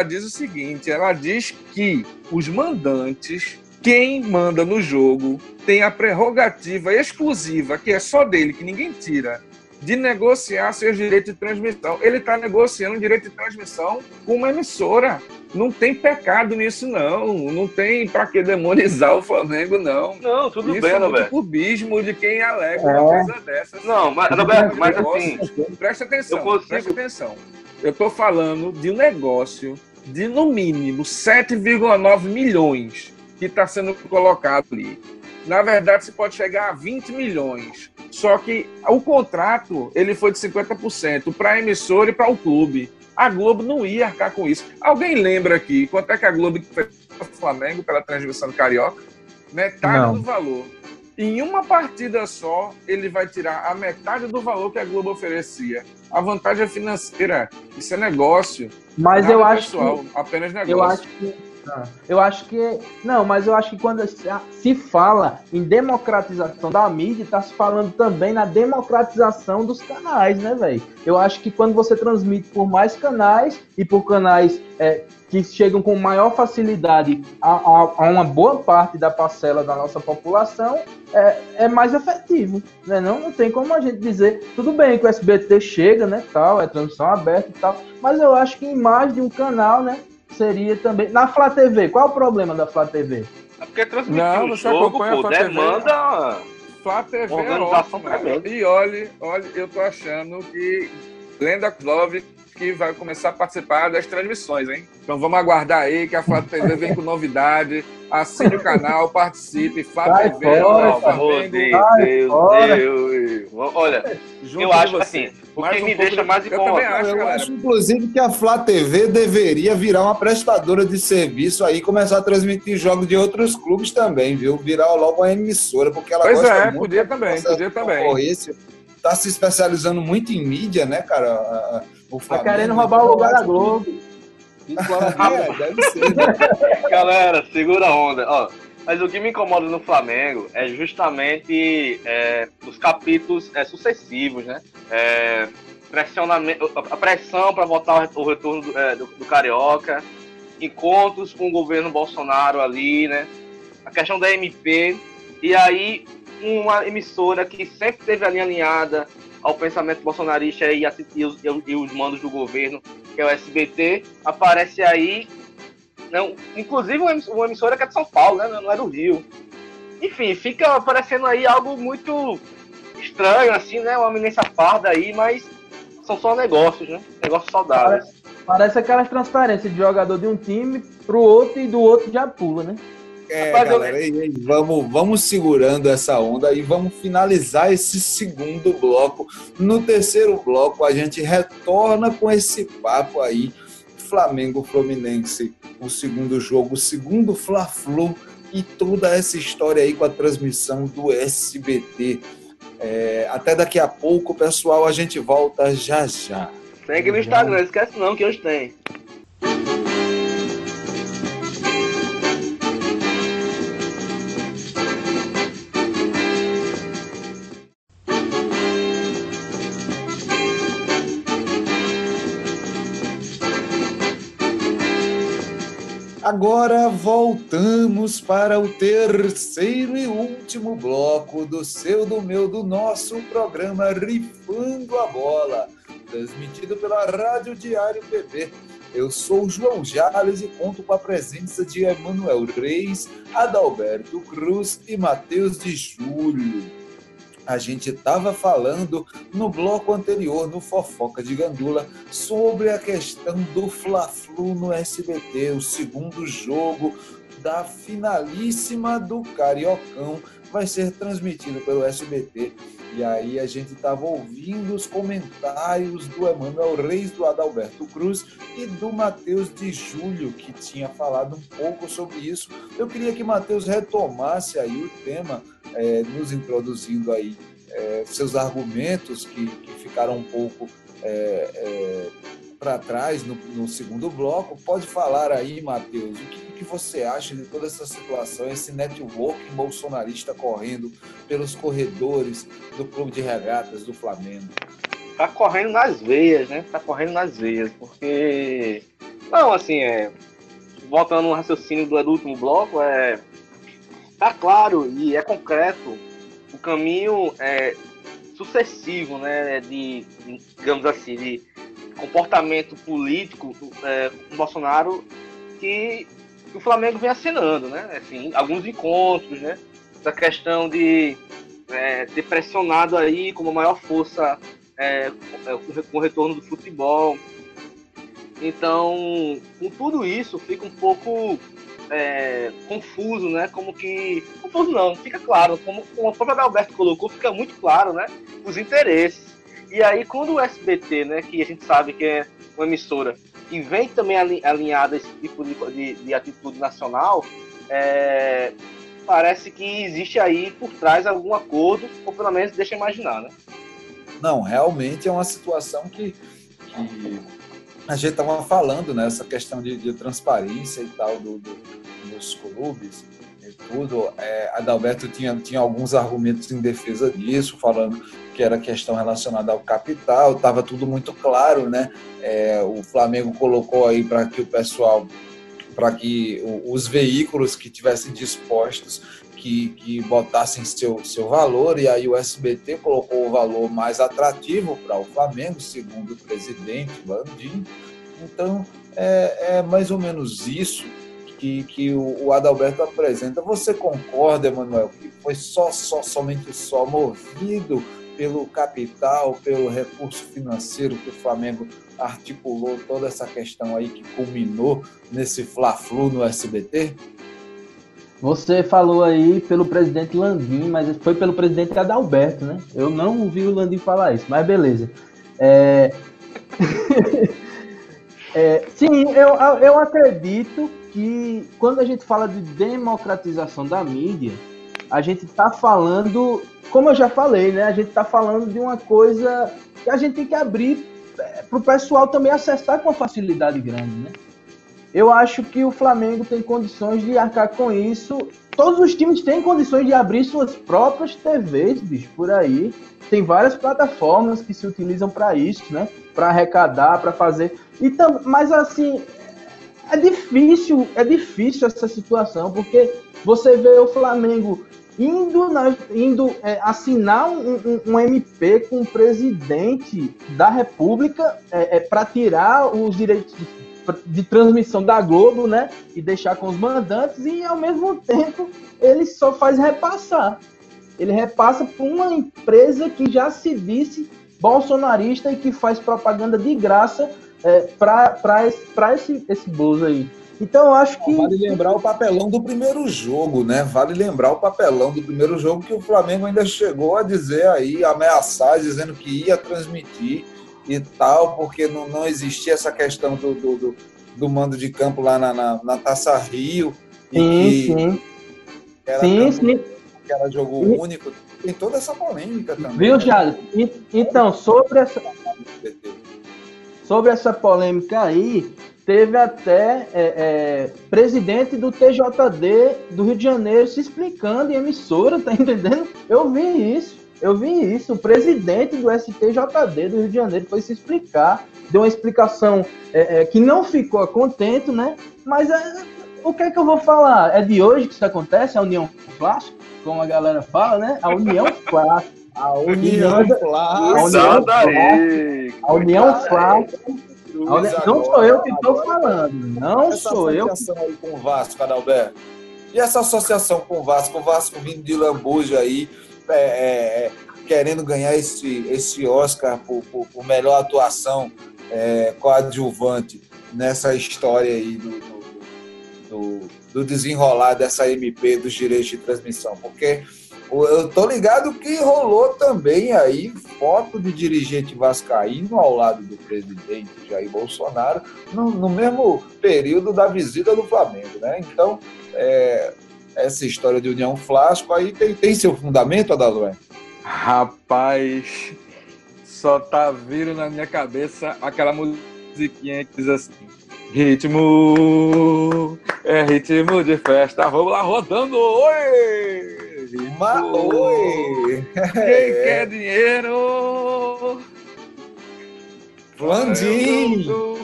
diz o seguinte: ela diz que os mandantes, quem manda no jogo, tem a prerrogativa exclusiva, que é só dele, que ninguém tira, de negociar seus direitos de transmissão. Ele está negociando direito de transmissão com uma emissora. Não tem pecado nisso, não. Não tem para que demonizar o Flamengo, não. Não, tudo Isso bem, é muito Roberto. clubismo de quem alega É. uma coisa dessas. Não, mas, Roberto, mas assim, Presta atenção, Eu consigo- presta atenção. Eu estou falando de um negócio de, no mínimo, 7,9 milhões que está sendo colocado ali. Na verdade, você pode chegar a 20 milhões. Só que o contrato ele foi de 50% para a emissora e para o clube. A Globo não ia arcar com isso. Alguém lembra aqui quanto é que a Globo fez para o Flamengo pela transmissão do Carioca? Metade Não. do valor. Em uma partida só, ele vai tirar a metade do valor que a Globo oferecia. A vantagem é financeira. Isso é negócio. Mas nada eu acho pessoal, que apenas negócio. Eu acho que. Eu acho que. Não, mas eu acho que quando se- se fala em democratização da mídia, está se falando também na democratização dos canais, né, velho? Eu acho que quando você transmite por mais canais e por canais é, que chegam com maior facilidade a, a- a uma boa parte da parcela da nossa população, é, é mais efetivo, né? Não, não tem como a gente dizer, tudo bem que o SBT chega, né, tal, é transmissão aberta e tal, mas eu acho que em mais de um canal, né, seria também. Na Flá TV, qual é o problema da Flá TV? é porque transmitir Não, um você jogo, acompanha a pô, Flá TV. demanda... Flá TV é tremenda. E olhe, olhe, eu tô achando que Glenda Love que vai começar a participar das transmissões, hein? Então vamos aguardar aí que a Flá TV vem com novidade. Assine o canal, participe. Flá TV, Deus. Olha, junto eu acho assim, o que um me deixa de- mais Eu também incomodado. acho, eu galera. acho, inclusive, que a Flá TV deveria virar uma prestadora de serviço aí, começar a transmitir jogos de outros clubes também, viu? Virar logo uma emissora, porque ela Pois gosta é, muito podia também, podia de também. Tá se especializando muito em mídia, né, cara? O Tá querendo roubar o lugar da Globo. que- É, deve ser. né? Galera, segura a onda. Ó, mas o que me incomoda no Flamengo é justamente é, os capítulos é, sucessivos, né? É, pressionamento, a pressão para votar o retorno do, é, do- do Carioca, encontros com o governo Bolsonaro ali, né? A questão da MP, e aí uma emissora que sempre teve a linha alinhada ao pensamento bolsonarista e, e os, e os- os mandos do governo, que é o SBT, aparece aí não, inclusive uma emiss- uma emissora que é de São Paulo, né? Não é do Rio. Enfim, fica parecendo aí algo muito estranho, assim, né? Uma eminência parda aí, mas são só negócios, né? Negócios saudáveis. Parece aquelas transferências de jogador de um time pro outro e do outro já pula, né? É, Rapaz, eu- galera, e aí, vamos, vamos segurando essa onda e vamos finalizar esse segundo bloco. No terceiro bloco, a gente retorna com esse papo aí, Flamengo Fluminense, o segundo jogo, o segundo Fla-Flu e toda essa história aí com a transmissão do SBT. É, até daqui a pouco, pessoal, a gente volta já já. Segue no Instagram, esquece não que hoje tem. Agora voltamos para o terceiro e último bloco do seu, do meu, do nosso programa Rifando a Bola, transmitido pela Rádio Diário PB. Eu sou João Jales e conto com a presença de Emanuel Reis, Adalberto Cruz e Matheus de Júlio a gente estava falando no bloco anterior, no Fofoca de Gandula, sobre a questão do Fla-Flu no SBT, o segundo jogo da finalíssima do Cariocão vai ser transmitido pelo SBT. E aí a gente estava ouvindo os comentários do Emanuel Reis, do Adalberto Cruz e do Matheus de Júlio, que tinha falado um pouco sobre isso. Eu queria que Matheus retomasse aí o tema, é, nos introduzindo aí é, seus argumentos que, que, ficaram um pouco é, é para trás no, no, segundo bloco. Pode falar aí, Matheus, o que, que, você acha de toda essa situação, esse networking bolsonarista correndo pelos corredores do Clube de Regatas do Flamengo? Tá correndo nas veias, né? Tá correndo nas veias, porque. Não, assim, é. Voltando no raciocínio do, do último bloco, é. Tá claro e é concreto o caminho é, sucessivo, né, de, digamos assim, de comportamento político é, do Bolsonaro que, que, o Flamengo vem assinando, né, assim, alguns encontros, né, essa questão de é, ter pressionado aí com uma maior força é, com o retorno do futebol. Então, com tudo isso, fica um pouco é, confuso, né? Como que. Confuso não, fica claro. Como, como a própria Alberto colocou, fica muito claro, né? Os interesses. E aí, quando o SBT, né, que a gente sabe que é uma emissora, e vem também alinhada a esse tipo de, de, de atitude nacional, é, parece que existe aí por trás algum acordo, ou pelo menos deixa imaginar, né? Não, realmente é uma situação que, que a gente estava falando né, questão de, de, transparência e tal do, do, dos clubes tudo. É, Adalberto tinha, tinha alguns argumentos em defesa disso, falando que era questão relacionada ao capital, estava tudo muito claro, né? É, o Flamengo colocou aí para que o pessoal, para que os veículos que tivessem dispostos que, que botassem seu, seu valor, e aí o SBT colocou o valor mais atrativo para o Flamengo, segundo o presidente Landim. Então, é, é mais ou menos isso que, que o, o Adalberto apresenta. Você concorda, Emanuel, que foi só, só, somente só movido pelo capital, pelo recurso financeiro que o Flamengo articulou toda essa questão aí que culminou nesse Fla-Flu no SBT? Você falou aí pelo presidente Landim, mas foi pelo presidente Adalberto, né? Eu não ouvi o Landim falar isso, mas beleza. É... é, sim, eu, eu acredito que quando a gente fala de democratização da mídia, a gente está falando, como eu já falei, né? A gente está falando de uma coisa que a gente tem que abrir é, para o pessoal também acessar com facilidade grande, né? Eu acho que o Flamengo tem condições de arcar com isso. Todos os times têm condições de abrir suas próprias TVs, bicho, por aí. Tem várias plataformas que se utilizam para isso, né? Para arrecadar, para fazer. Então, mas assim, é difícil, é difícil essa situação, porque você vê o Flamengo indo, na, indo é, assinar um, um, um, MP com o presidente da República é, é para tirar os direitos de transmissão da Globo, né? E deixar com os mandantes, e ao mesmo tempo ele só faz repassar. Ele repassa para uma empresa que já se disse bolsonarista e que faz propaganda de graça é, para esse, esse bolso aí. Então eu acho que. Vale lembrar o papelão do primeiro jogo, né? Vale lembrar o papelão do primeiro jogo que o Flamengo ainda chegou a dizer aí, ameaçar, dizendo que ia transmitir e tal, porque não, não existia essa questão do, do, do, do mando de campo lá na, na, na Taça Rio. Sim, e, sim. Era Sim, campo sim. que era jogo Sim. único. Tem toda essa polêmica também. Viu, né? E- Então, sobre essa, sobre essa polêmica aí, teve até é, é, presidente do TJD do Rio de Janeiro se explicando em emissora, tá entendendo? Eu vi isso, eu vi isso. O presidente do STJD do Rio de Janeiro foi se explicar, deu uma explicação é, é, que não ficou contente, né? Mas é, o que é que eu vou falar? É de hoje que isso acontece, a União Flash, como a galera fala, né? A União Flash. A União, a União Sai Flash. daí! A União Flash. Cruz a União- Não sou eu que estou falando. Não Essa sou eu. associação aí com o Vasco, Adalberto. E essa associação com o Vasco, o Vasco vindo de Lambuja aí, é, é, é, querendo ganhar esse, esse Oscar por, por- por melhor atuação é, coadjuvante nessa história aí do, do, do- do desenrolar dessa MP dos direitos de transmissão. Porque eu tô ligado que rolou também aí foto de dirigente vascaíno ao lado do presidente Jair Bolsonaro no, no mesmo período da visita do Flamengo, né? Então, é, essa história de União Flasco aí tem, tem seu fundamento, Adalberto? Rapaz, só tá vindo na minha cabeça aquela musiquinha que diz assim: Ritmo, é ritmo de festa, vamos lá rodando, oi! Ritmo, Mas, oi! Quem quer dinheiro? Flandim! Eu,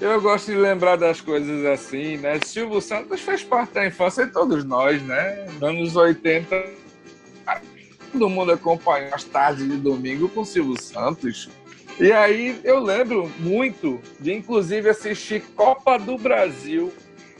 eu gosto de lembrar das coisas assim, né? Silvio Santos fez parte da infância de todos nós, né? Nos anos 80, todo mundo acompanhou as tardes de domingo com Silvio Santos. E aí eu lembro muito de, inclusive, assistir Copa do Brasil,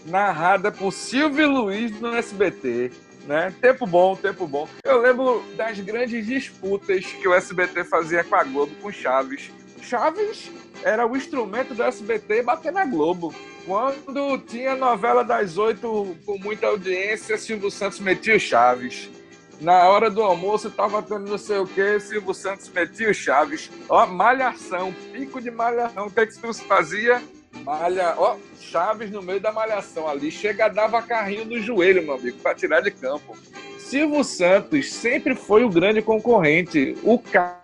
narrada por Silvio Luiz no SBT. Né? Tempo bom, tempo bom. Eu lembro das grandes disputas que o SBT fazia com a Globo, com Chaves. Chaves era o instrumento do SBT bater na Globo. Quando tinha novela das oito com muita audiência, Silvio Santos metia o Chaves. Na hora do almoço tava tendo não sei o que, Silvio Santos metia o Chaves. Ó, malhação, pico de malhação. O que, é que Silvio fazia? Malha, ó, Chaves no meio da malhação ali. Chega, dava carrinho no joelho, meu amigo, para tirar de campo. Silvio Santos sempre foi o grande concorrente. O cara.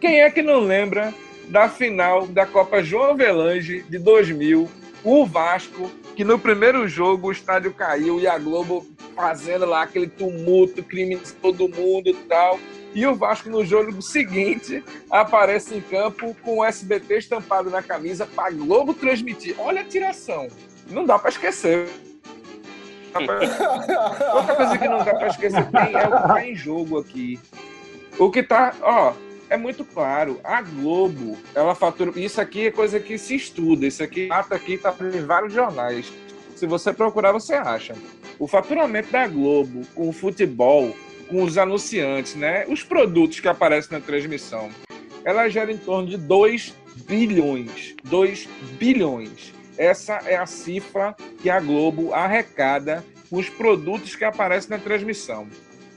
Quem é que não lembra da final da Copa João Avelange de 2000? O Vasco, que no primeiro jogo o estádio caiu e a Globo fazendo lá aquele tumulto, crime de todo mundo e tal. E o Vasco no jogo seguinte aparece em campo com o SBT estampado na camisa para Globo transmitir. Olha a tiração. Não dá para esquecer. Outra coisa que não dá para esquecer quem é o que tá em jogo aqui. O que tá, ó, é muito claro. A Globo, ela fatura. Isso aqui é coisa que se estuda. Isso aqui, ata aqui, tá em vários jornais. Se você procurar, você acha. O faturamento da Globo com o futebol, com os anunciantes, né? Os produtos que aparecem na transmissão, ela gera em torno de 2 bilhões. 2 bilhões. Essa é a cifra que a Globo arrecada com os produtos que aparecem na transmissão.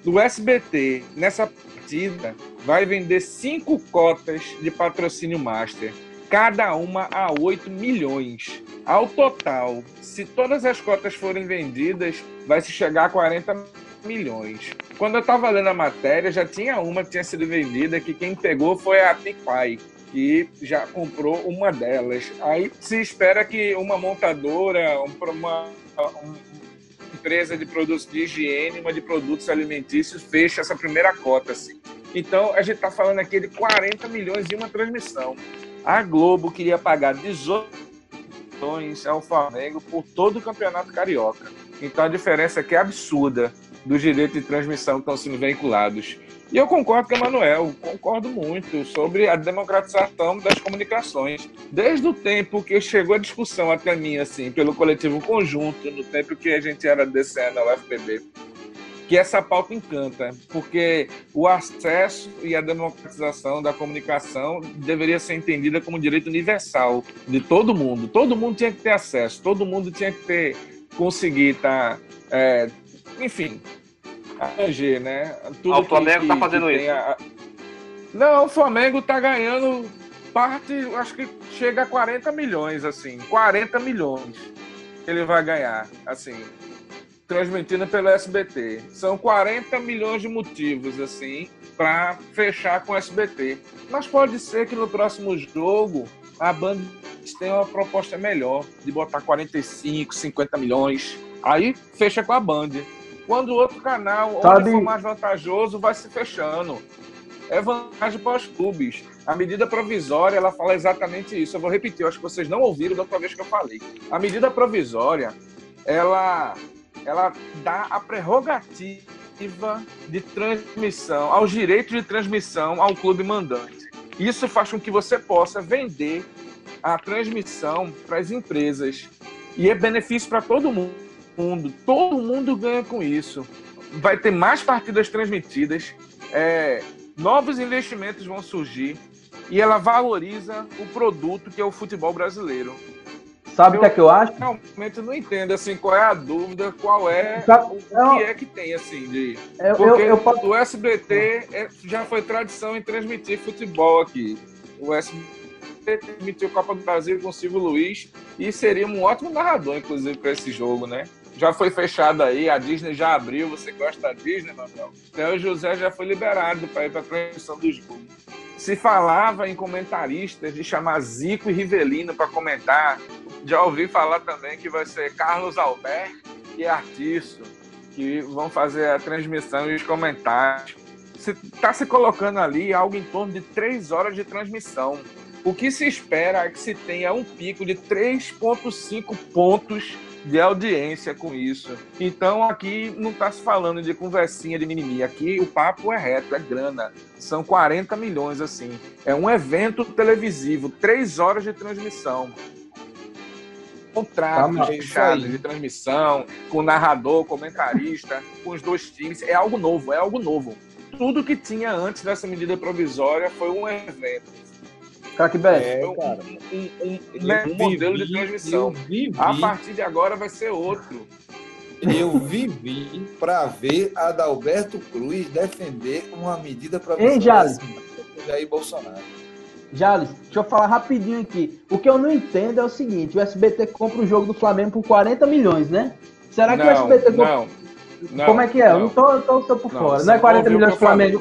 Do SBT, nessa partida, vai vender cinco cotas de patrocínio master, cada uma a 8 milhões. Ao total, se todas as cotas forem vendidas, vai se chegar a 40 milhões. Quando eu estava lendo a matéria, já tinha uma que tinha sido vendida, que quem pegou foi a Pipai, que já comprou uma delas. Aí se espera que uma montadora, um- uma, uma empresa de produtos de higiene, uma de produtos alimentícios, feche essa primeira cota. Assim. Então, a gente está falando aqui de 40 milhões de uma transmissão. A Globo queria pagar 18 milhões ao Flamengo por todo o campeonato carioca. Então, a diferença aqui é absurda dos direitos de transmissão que estão sendo veiculados. E eu concordo com o Emanuel, concordo muito sobre a democratização das comunicações. Desde o tempo que chegou a discussão até mim, assim, pelo coletivo conjunto, no tempo que a gente era DCE na UFPB, que essa pauta encanta, porque o acesso e a democratização da comunicação deveria ser entendida como direito universal de todo mundo. Todo mundo tinha que ter acesso, todo mundo tinha que ter, conseguir estar, é, enfim, abranger, né? Tudo Ah, o Flamengo tá que fazendo tem isso. a- Não, o Flamengo tá ganhando parte, acho que chega a 40 milhões, assim. 40 milhões ele vai ganhar, assim, transmitindo pelo SBT. São 40 milhões de motivos, assim, para fechar com o SBT. Mas pode ser que no próximo jogo a Band tenha uma proposta melhor, de botar 45, 50 milhões. Aí fecha com a Band. Quando o outro canal, Sabe- onde for mais vantajoso, vai se fechando. É vantagem para os clubes. A medida provisória, ela fala exatamente isso. Eu vou repetir, eu acho que vocês não ouviram da outra vez que eu falei. A medida provisória, ela, ela dá a prerrogativa de transmissão, aos direitos de transmissão ao clube mandante. Isso faz com que você possa vender a transmissão para as empresas. E é benefício para todo mundo. Todo mundo ganha com isso. Vai ter mais partidas transmitidas, é, novos investimentos vão surgir e ela valoriza o produto que é o futebol brasileiro. Sabe o que é que eu acho? Realmente não entendo assim qual é a dúvida, qual é Sabe- o eu- que é que tem assim de Eu, porque eu, eu o SBT é- já foi tradição em transmitir futebol aqui. O SBT transmitiu Copa do Brasil com o Silvio Luiz e seria um ótimo narrador, inclusive, para esse jogo, né? Já foi fechado aí, a Disney já abriu. Você gosta da Disney, Manuel? Então o José já foi liberado para ir para a transmissão do jogo. Se falava em comentaristas de chamar Zico e Rivelino para comentar. Já ouvi falar também que vai ser Carlos Alberto e Artiço que vão fazer a transmissão e os comentários. Está se colocando ali algo em torno de três horas de transmissão. O que se espera é que se tenha um pico de 3,5 pontos de audiência com isso. Então aqui não está se falando de conversinha de mimimi. Aqui o papo é reto, é grana. São 40 milhões, assim. É um evento televisivo, três horas de transmissão. Contratos Calma, fechados de transmissão, com narrador, comentarista, com os dois times. É algo novo, é algo novo. Tudo que tinha antes dessa medida provisória foi um evento. Beto, É, um, cara. um- um- um modelo de vivi- transmissão. Eu vivi, A partir de agora vai ser outro. eu vivi para ver Adalberto Cruz defender uma medida Hein, provisória Jales? Jair Bolsonaro. Jales, deixa eu falar rapidinho aqui. O que eu não entendo é o seguinte: o SBT compra o jogo do Flamengo por 40 milhões, né? Será que o não, SBT compra. não, não, Como é que é? Eu não. não tô, tô, tô por Não, fora. Não é 40 ouviu o milhões do falei.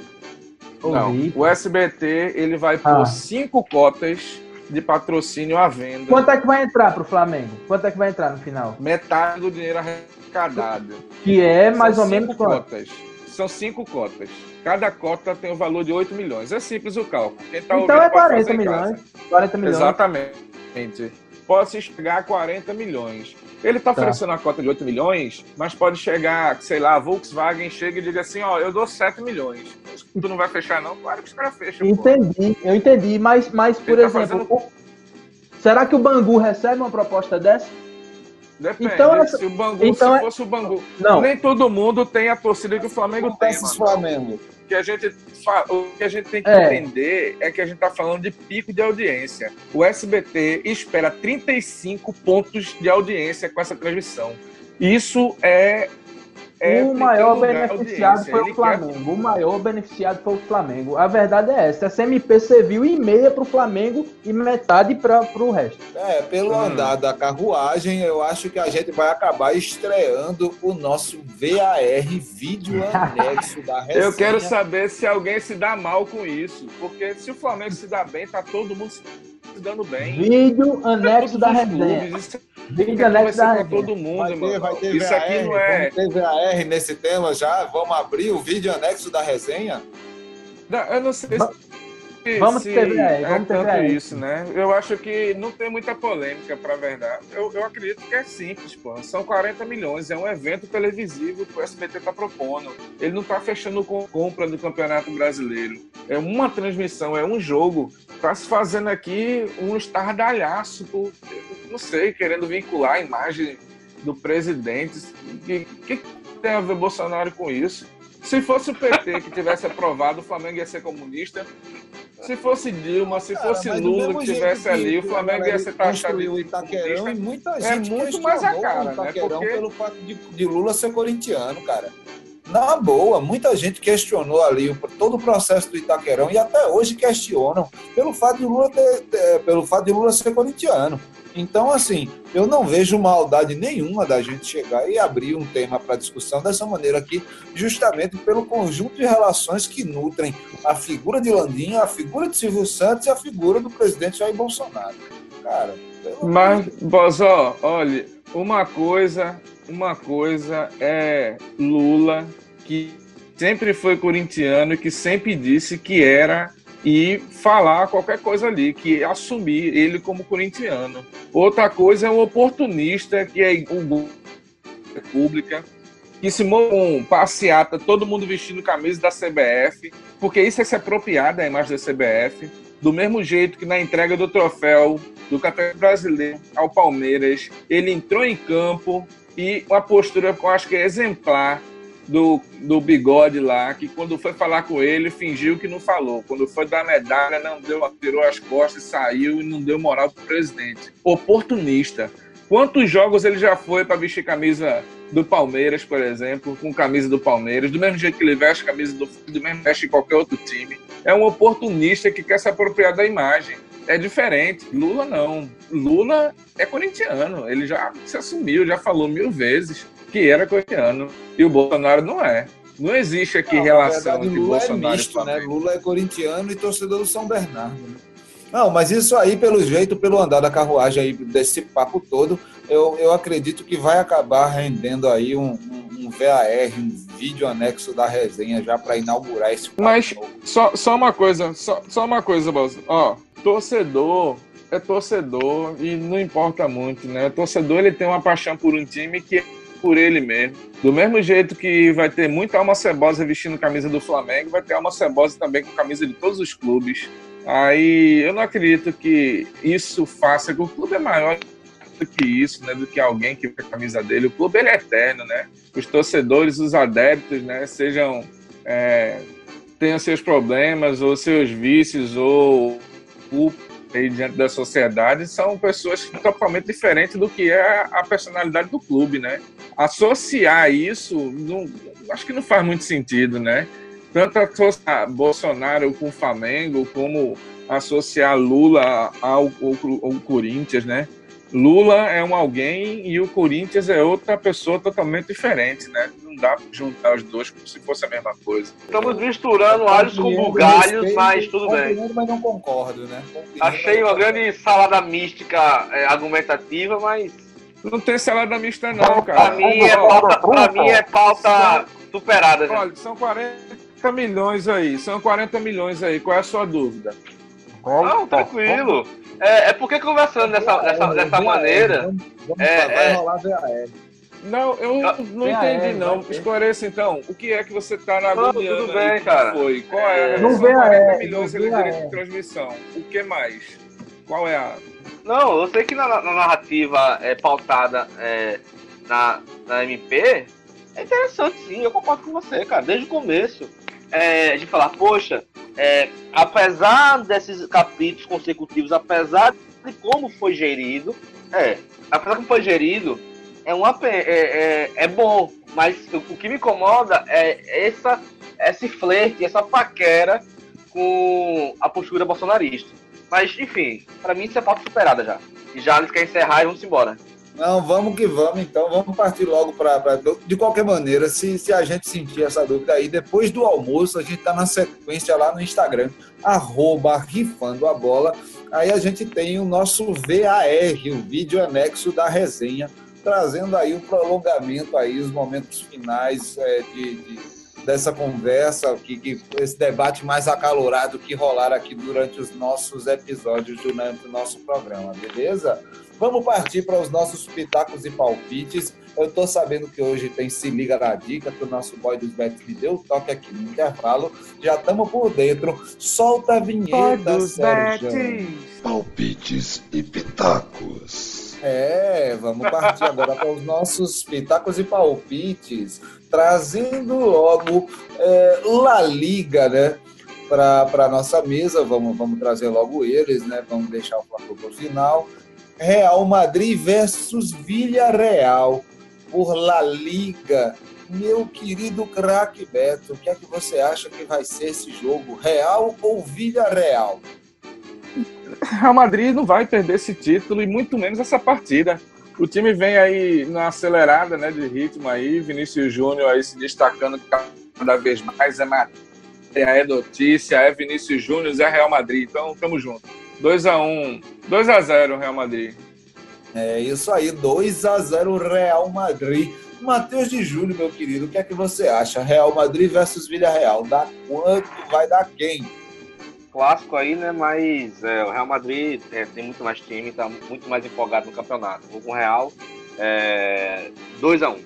Não, o SBT ele vai Ah. pôr cinco cotas de patrocínio à venda. Quanto é que vai entrar pro Flamengo? Quanto é que vai entrar no final? Metade do dinheiro arrecadado. Que é mais São ou menos cotas. São cinco cotas. Cada cota tem o valor de 8 milhões. É simples o cálculo. Tá Então é pode 40 fazer em casa. milhões. 40 milhões. Exatamente. Pode se chegar a 40 milhões. Ele está Tá. oferecendo uma cota de 8 milhões, mas pode chegar, sei lá, a Volkswagen chega e diga assim, ó, eu dou 7 milhões. Tu não vai fechar não? Claro que os caras fecham. pô. Entendi, eu entendi, mas, mas por Ele tá exemplo, fazendo- será que o Bangu recebe uma proposta dessa? Depende. Então, essa- se o Bangu, então se é- fosse o Bangu. Não. Nem todo mundo tem a torcida que o Flamengo tem, Acontece mano. Flamengo. O que a gente, o que a gente tem que É. entender é que a gente está falando de pico de audiência. O SBT espera 35 pontos de audiência com essa transmissão. Isso é. É o maior beneficiado foi o Flamengo. quer- O maior beneficiado foi o Flamengo. A verdade é essa. Essa MP serviu e meia para o Flamengo e metade para o resto. É, pelo Hum. andar da carruagem, eu acho que a gente vai acabar estreando o nosso VAR, vídeo anexo da resenha. Eu quero saber se alguém se dá mal com isso. Porque se o Flamengo se dá bem, tá todo mundo se dando bem. Vídeo anexo Todos da resenha. clubes, Vídeo anexo da resenha. todo mundo, Vai ter, mano. vai ter Isso VAR, aqui não é. vamos ter VAR nesse tema já, vamos abrir o vídeo anexo da resenha. Não, eu não sei Va- se, vamos se é vamos tanto isso, né? Eu acho que não tem muita polêmica, pra verdade. Eu, eu acredito que é simples, pô. São 40 milhões, é um evento televisivo que o SBT tá propondo. Ele não tá fechando com compra do Campeonato Brasileiro. É uma transmissão, é um jogo. Tá se fazendo aqui um estardalhaço, por, não sei, querendo vincular a imagem do presidente. O que, que tem a ver Bolsonaro com isso? Se fosse o PT que tivesse aprovado, o Flamengo ia ser comunista. Se fosse Dilma, se Cara, fosse Lula que jeito tivesse que ali, o Flamengo ia ser taxado de Itaquerão e muita É gente muito mais a cara, né? Porque- pelo fato de, de Lula ser corintiano, cara. na boa, muita gente questionou ali todo o processo do Itaquerão e até hoje questionam pelo fato de Lula, ter, ter, pelo fato de Lula ser corintiano. Então, assim, eu não vejo maldade nenhuma da gente chegar e abrir um tema para discussão dessa maneira aqui, justamente pelo conjunto de relações que nutrem a figura de Landim, a figura de Silvio Santos e a figura do presidente Jair Bolsonaro. Cara, mas, Bozó, olha, uma coisa, uma coisa é Lula, que sempre foi corintiano e que sempre disse que era e falar qualquer coisa ali, que assumir ele como corintiano. Outra coisa é um oportunista, que é o República, que se com passeata, todo mundo vestindo camisa da CBF, porque isso é se apropriar da imagem da CBF, do mesmo jeito que na entrega do troféu do Campeonato Brasileiro ao Palmeiras, ele entrou em campo e uma postura que eu acho que é exemplar do, do bigode lá, que quando foi falar com ele, fingiu que não falou. Quando foi dar medalha, não deu, tirou as costas, saiu e não deu moral pro presidente. Oportunista. Quantos jogos ele já foi para vestir camisa do Palmeiras, por exemplo, com camisa do Palmeiras, do mesmo jeito que ele veste camisa do do mesmo veste qualquer outro time. É um oportunista que quer se apropriar da imagem. É diferente. Lula não. Lula é corintiano. Ele já se assumiu, já falou mil vezes que era corintiano. E o Bolsonaro não é. Não existe aqui não, relação verdade, entre Lula é Bolsonaro é misto, e Né? Lula é corintiano e torcedor do São Bernardo. Né? Não, mas isso aí, pelo jeito, pelo andar da carruagem aí, desse papo todo, eu, eu acredito que vai acabar rendendo aí um, um, um VAR, um vídeo anexo da resenha já para inaugurar esse Mas só, só uma coisa, só, só uma coisa, Bolsa. Ó, torcedor é torcedor e não importa muito, né? O torcedor ele tem uma paixão por um time que por ele mesmo. Do mesmo jeito que vai ter muita alma cebosa vestindo camisa do Flamengo, vai ter alma cebosa também com camisa de todos os clubes. Aí eu não acredito que isso faça, que o clube é maior do que isso, né, do que alguém que vê a camisa dele. O clube ele é eterno, né? Os torcedores, os adeptos, né, sejam é, tenham seus problemas ou seus vícios ou culpa aí diante da sociedade são pessoas totalmente diferentes do que é a personalidade do clube, né? Associar isso, não, acho que não faz muito sentido, né? Tanto associar Bolsonaro com o Flamengo, como associar Lula ao, ao, ao Corinthians, né? Lula é um alguém e o Corinthians é outra pessoa totalmente diferente, né? Não dá para juntar os dois como se fosse a mesma coisa. Estamos misturando alhos com bugalhos, mas tudo bem. Mas não concordo, né? Achei uma grande salada mística é, argumentativa, mas. Não tem salada mista, não, cara. Pra mim é pauta, pra mim é pauta superada. Já. Olha, são 40 milhões aí. São 40 milhões aí. Qual é a sua dúvida? Não, tranquilo. É, é porque conversando dessa, dessa, dessa maneira. Vamos, vamos é, vai é... rolar VAR. Não, eu não entendi, não. Esclareça então. O que é que você está na Não, tudo bem, cara. Foi? Qual é a não 40 milhões de direito de transmissão. O que mais? Qual é a. Não, eu sei que na, na narrativa é pautada é, na, na MP é interessante, sim. Eu concordo com você, cara. Desde o começo. É, de falar, poxa, é, apesar desses capítulos consecutivos, apesar de como foi gerido, é, apesar de como foi gerido, é, uma, é, é, é bom, mas o que me incomoda é essa, esse flerte, essa paquera com a postura bolsonarista. Mas, enfim, para mim isso é pauta superada já. E já eles querem encerrar e vamos embora. Não, vamos que vamos, então. Vamos partir logo para. De qualquer maneira, se, se a gente sentir essa dúvida aí, depois do almoço, a gente está na sequência lá no Instagram, arroba rifando a bola. Aí a gente tem o nosso VAR, o vídeo anexo da resenha, trazendo aí o prolongamento aí, os momentos finais é, de, de, dessa conversa, que, que, esse debate mais acalorado que rolar aqui durante os nossos episódios, durante o nosso programa, beleza? Vamos partir para os nossos pitacos e palpites. Eu estou sabendo que hoje tem Se Liga na Dica, que o nosso boy dos bets me deu toque aqui no intervalo. Já estamos por dentro. Solta a vinheta, Sérgio. Palpites e pitacos. É, vamos partir agora para os nossos pitacos e palpites, trazendo logo é, La Liga, né? Para a nossa mesa, vamos, vamos trazer logo eles, né? Vamos deixar o Flamengo para o final. Real Madrid versus Villarreal por La Liga. Meu querido craque Beto, o que é que você acha que vai ser esse jogo? Real ou Vila Real? Real Madrid não vai perder esse título e muito menos essa partida. O time vem aí na acelerada né, de ritmo aí, Vinícius Júnior aí se destacando cada vez mais, é matéria, é notícia, é Vinícius Júnior, é Real Madrid, então tamo junto. 2x1, 2x0 Real Madrid. É isso aí, 2 a 0 Real Madrid. Matheus de Júlio, meu querido, o que é que você acha? Real Madrid versus Villarreal, dá quanto? Vai dar quem? Clássico aí, né? Mas é, o Real Madrid é, tem muito mais time, tá muito mais empolgado no campeonato. Vou com o Real, é, 2x1. Um.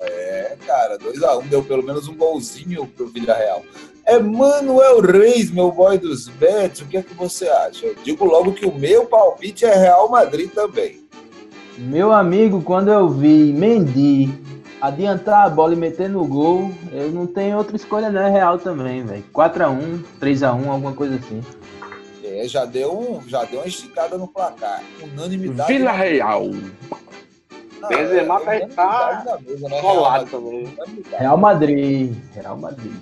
É, cara, 2x1 um, deu pelo menos um golzinho pro Villarreal. Emanuel Reis, meu boy dos bets, o que é que você acha? Eu digo logo que o meu palpite é Real Madrid também. Meu amigo, quando eu vi Mendy adiantar a bola e meter no gol, eu não tenho outra escolha, não. É real também, velho. 4x1, 3x1, alguma coisa assim. É, já deu, um, já deu uma esticada no placar. Unanimidade. Vila Real. Não, Benzema é, tá né? colado também. Real Madrid. Real Madrid.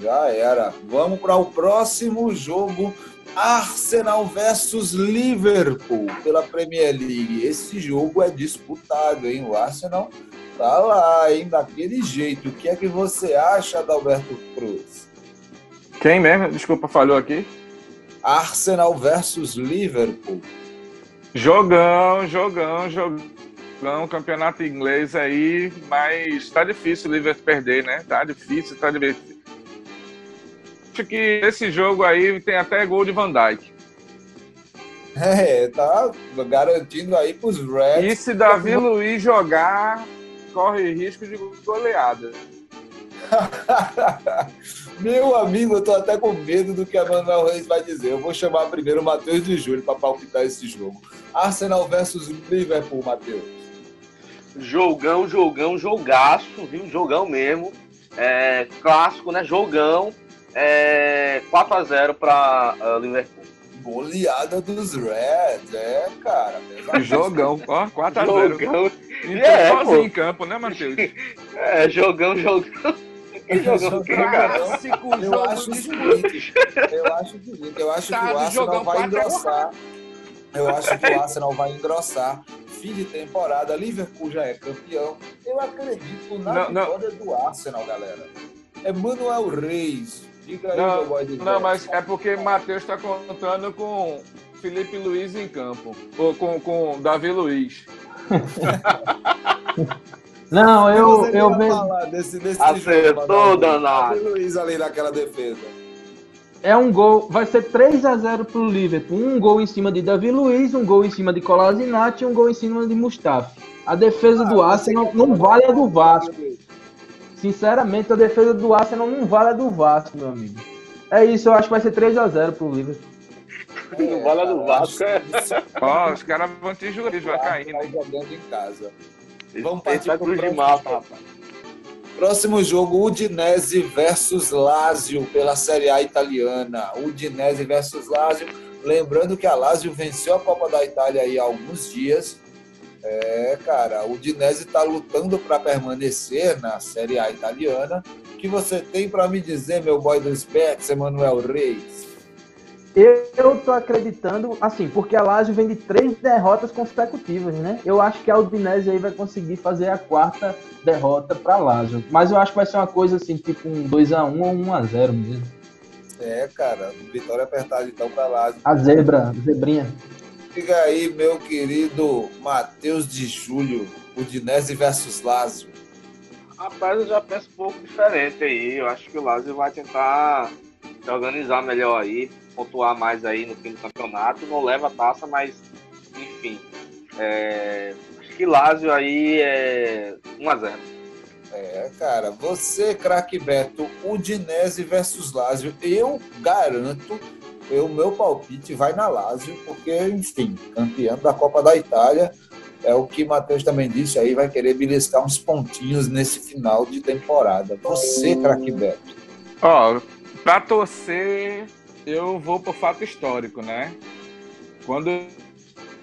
Já era. Vamos para o próximo jogo. Arsenal versus Liverpool pela Premier League. Esse jogo é disputado, hein? O Arsenal tá lá, hein? Daquele jeito. O que é que você acha, Adalberto Cruz? Quem mesmo? Desculpa, falhou aqui. Arsenal versus Liverpool. Jogão, jogão, jogão. Campeonato inglês aí, mas tá difícil o Liverpool perder, né? Tá difícil, tá difícil acho que esse jogo aí tem até gol de Van Dijk. É, tá garantindo aí pros Reds. E se Davi Luiz jogar, corre risco de goleada. Meu amigo, eu tô até com medo do que a Manuel Reis vai dizer. Eu vou chamar primeiro o Matheus de Júlio para palpitar esse jogo. Arsenal versus Liverpool, Matheus. Jogão, jogão, jogaço, viu? Jogão mesmo. É, clássico, né? Jogão é 4x0 para uh, Liverpool. Goleada dos Reds, é, cara. Jogão, ó, 4x0. Jogão. Então, é, sozinho em campo, né, Matheus? É, jogão, jogão. Jogão, clássico, eu jogo acho seguinte, eu acho o seguinte, eu acho tá, que o Arsenal vai engrossar. Eu acho que o Arsenal vai engrossar. Fim de temporada, Liverpool já é campeão. Eu acredito na não, vitória não. do Arsenal, galera. Emanuel Reis, Diga aí, não, boy Não, mas é porque Matheus está contando com Felipe Luiz em campo. Ou com, com Davi Luiz. não, eu, eu vejo. Desse, desse Acertou, jogo, danado. Davi Luiz ali naquela defesa. É um gol, vai ser 3 a 0 pro Liverpool. Um gol em cima de Davi Luiz, um gol em cima de Kolasinac e um gol em cima de Mustafa. A defesa ah, do Arsenal não vale a do Vasco. Sinceramente, a defesa do Arsenal não vale a do Vasco, meu amigo. É isso, eu acho que vai ser 3x0 pro Liverpool. É, não vale a do Vasco, é. Ó, os caras vão te jurar, vai cair, né? jogando em casa. Vamos partir pro de mapa, rapaz. Próximo jogo, Udinese versus Lazio pela Série A italiana. Udinese versus Lazio. Lembrando que a Lazio venceu a Copa da Itália aí há alguns dias é, cara, o Dinese está lutando para permanecer na Série A italiana. O que você tem para me dizer, meu boy dos Pets, Emanuel Reis? Eu tô acreditando, assim, porque a Lazio vem de três derrotas consecutivas, né? Eu acho que a Udinese aí vai conseguir fazer a quarta derrota para Lazio. Mas eu acho que vai ser uma coisa assim, tipo um 2x1 ou 1x0 mesmo. É, cara, vitória apertada então para Lazio. A zebra, zebrinha. Diga aí, meu querido Matheus de Júlio, Udinese versus Lazio. Rapaz, eu já penso um pouco diferente aí. Eu acho que o Lazio vai tentar se organizar melhor aí, pontuar mais aí no fim do campeonato. Não leva a taça, mas enfim. É... Acho que Lazio aí é 1x0. É, cara, você, craque Beto, Udinese versus Lazio, eu garanto o meu palpite vai na Lazio, porque, enfim, campeão da Copa da Itália, é o que Matheus também disse aí, vai querer beliscar uns pontinhos nesse final de temporada. Você, craque Beto. Ó, pra torcer, eu vou pro fato histórico, né? Quando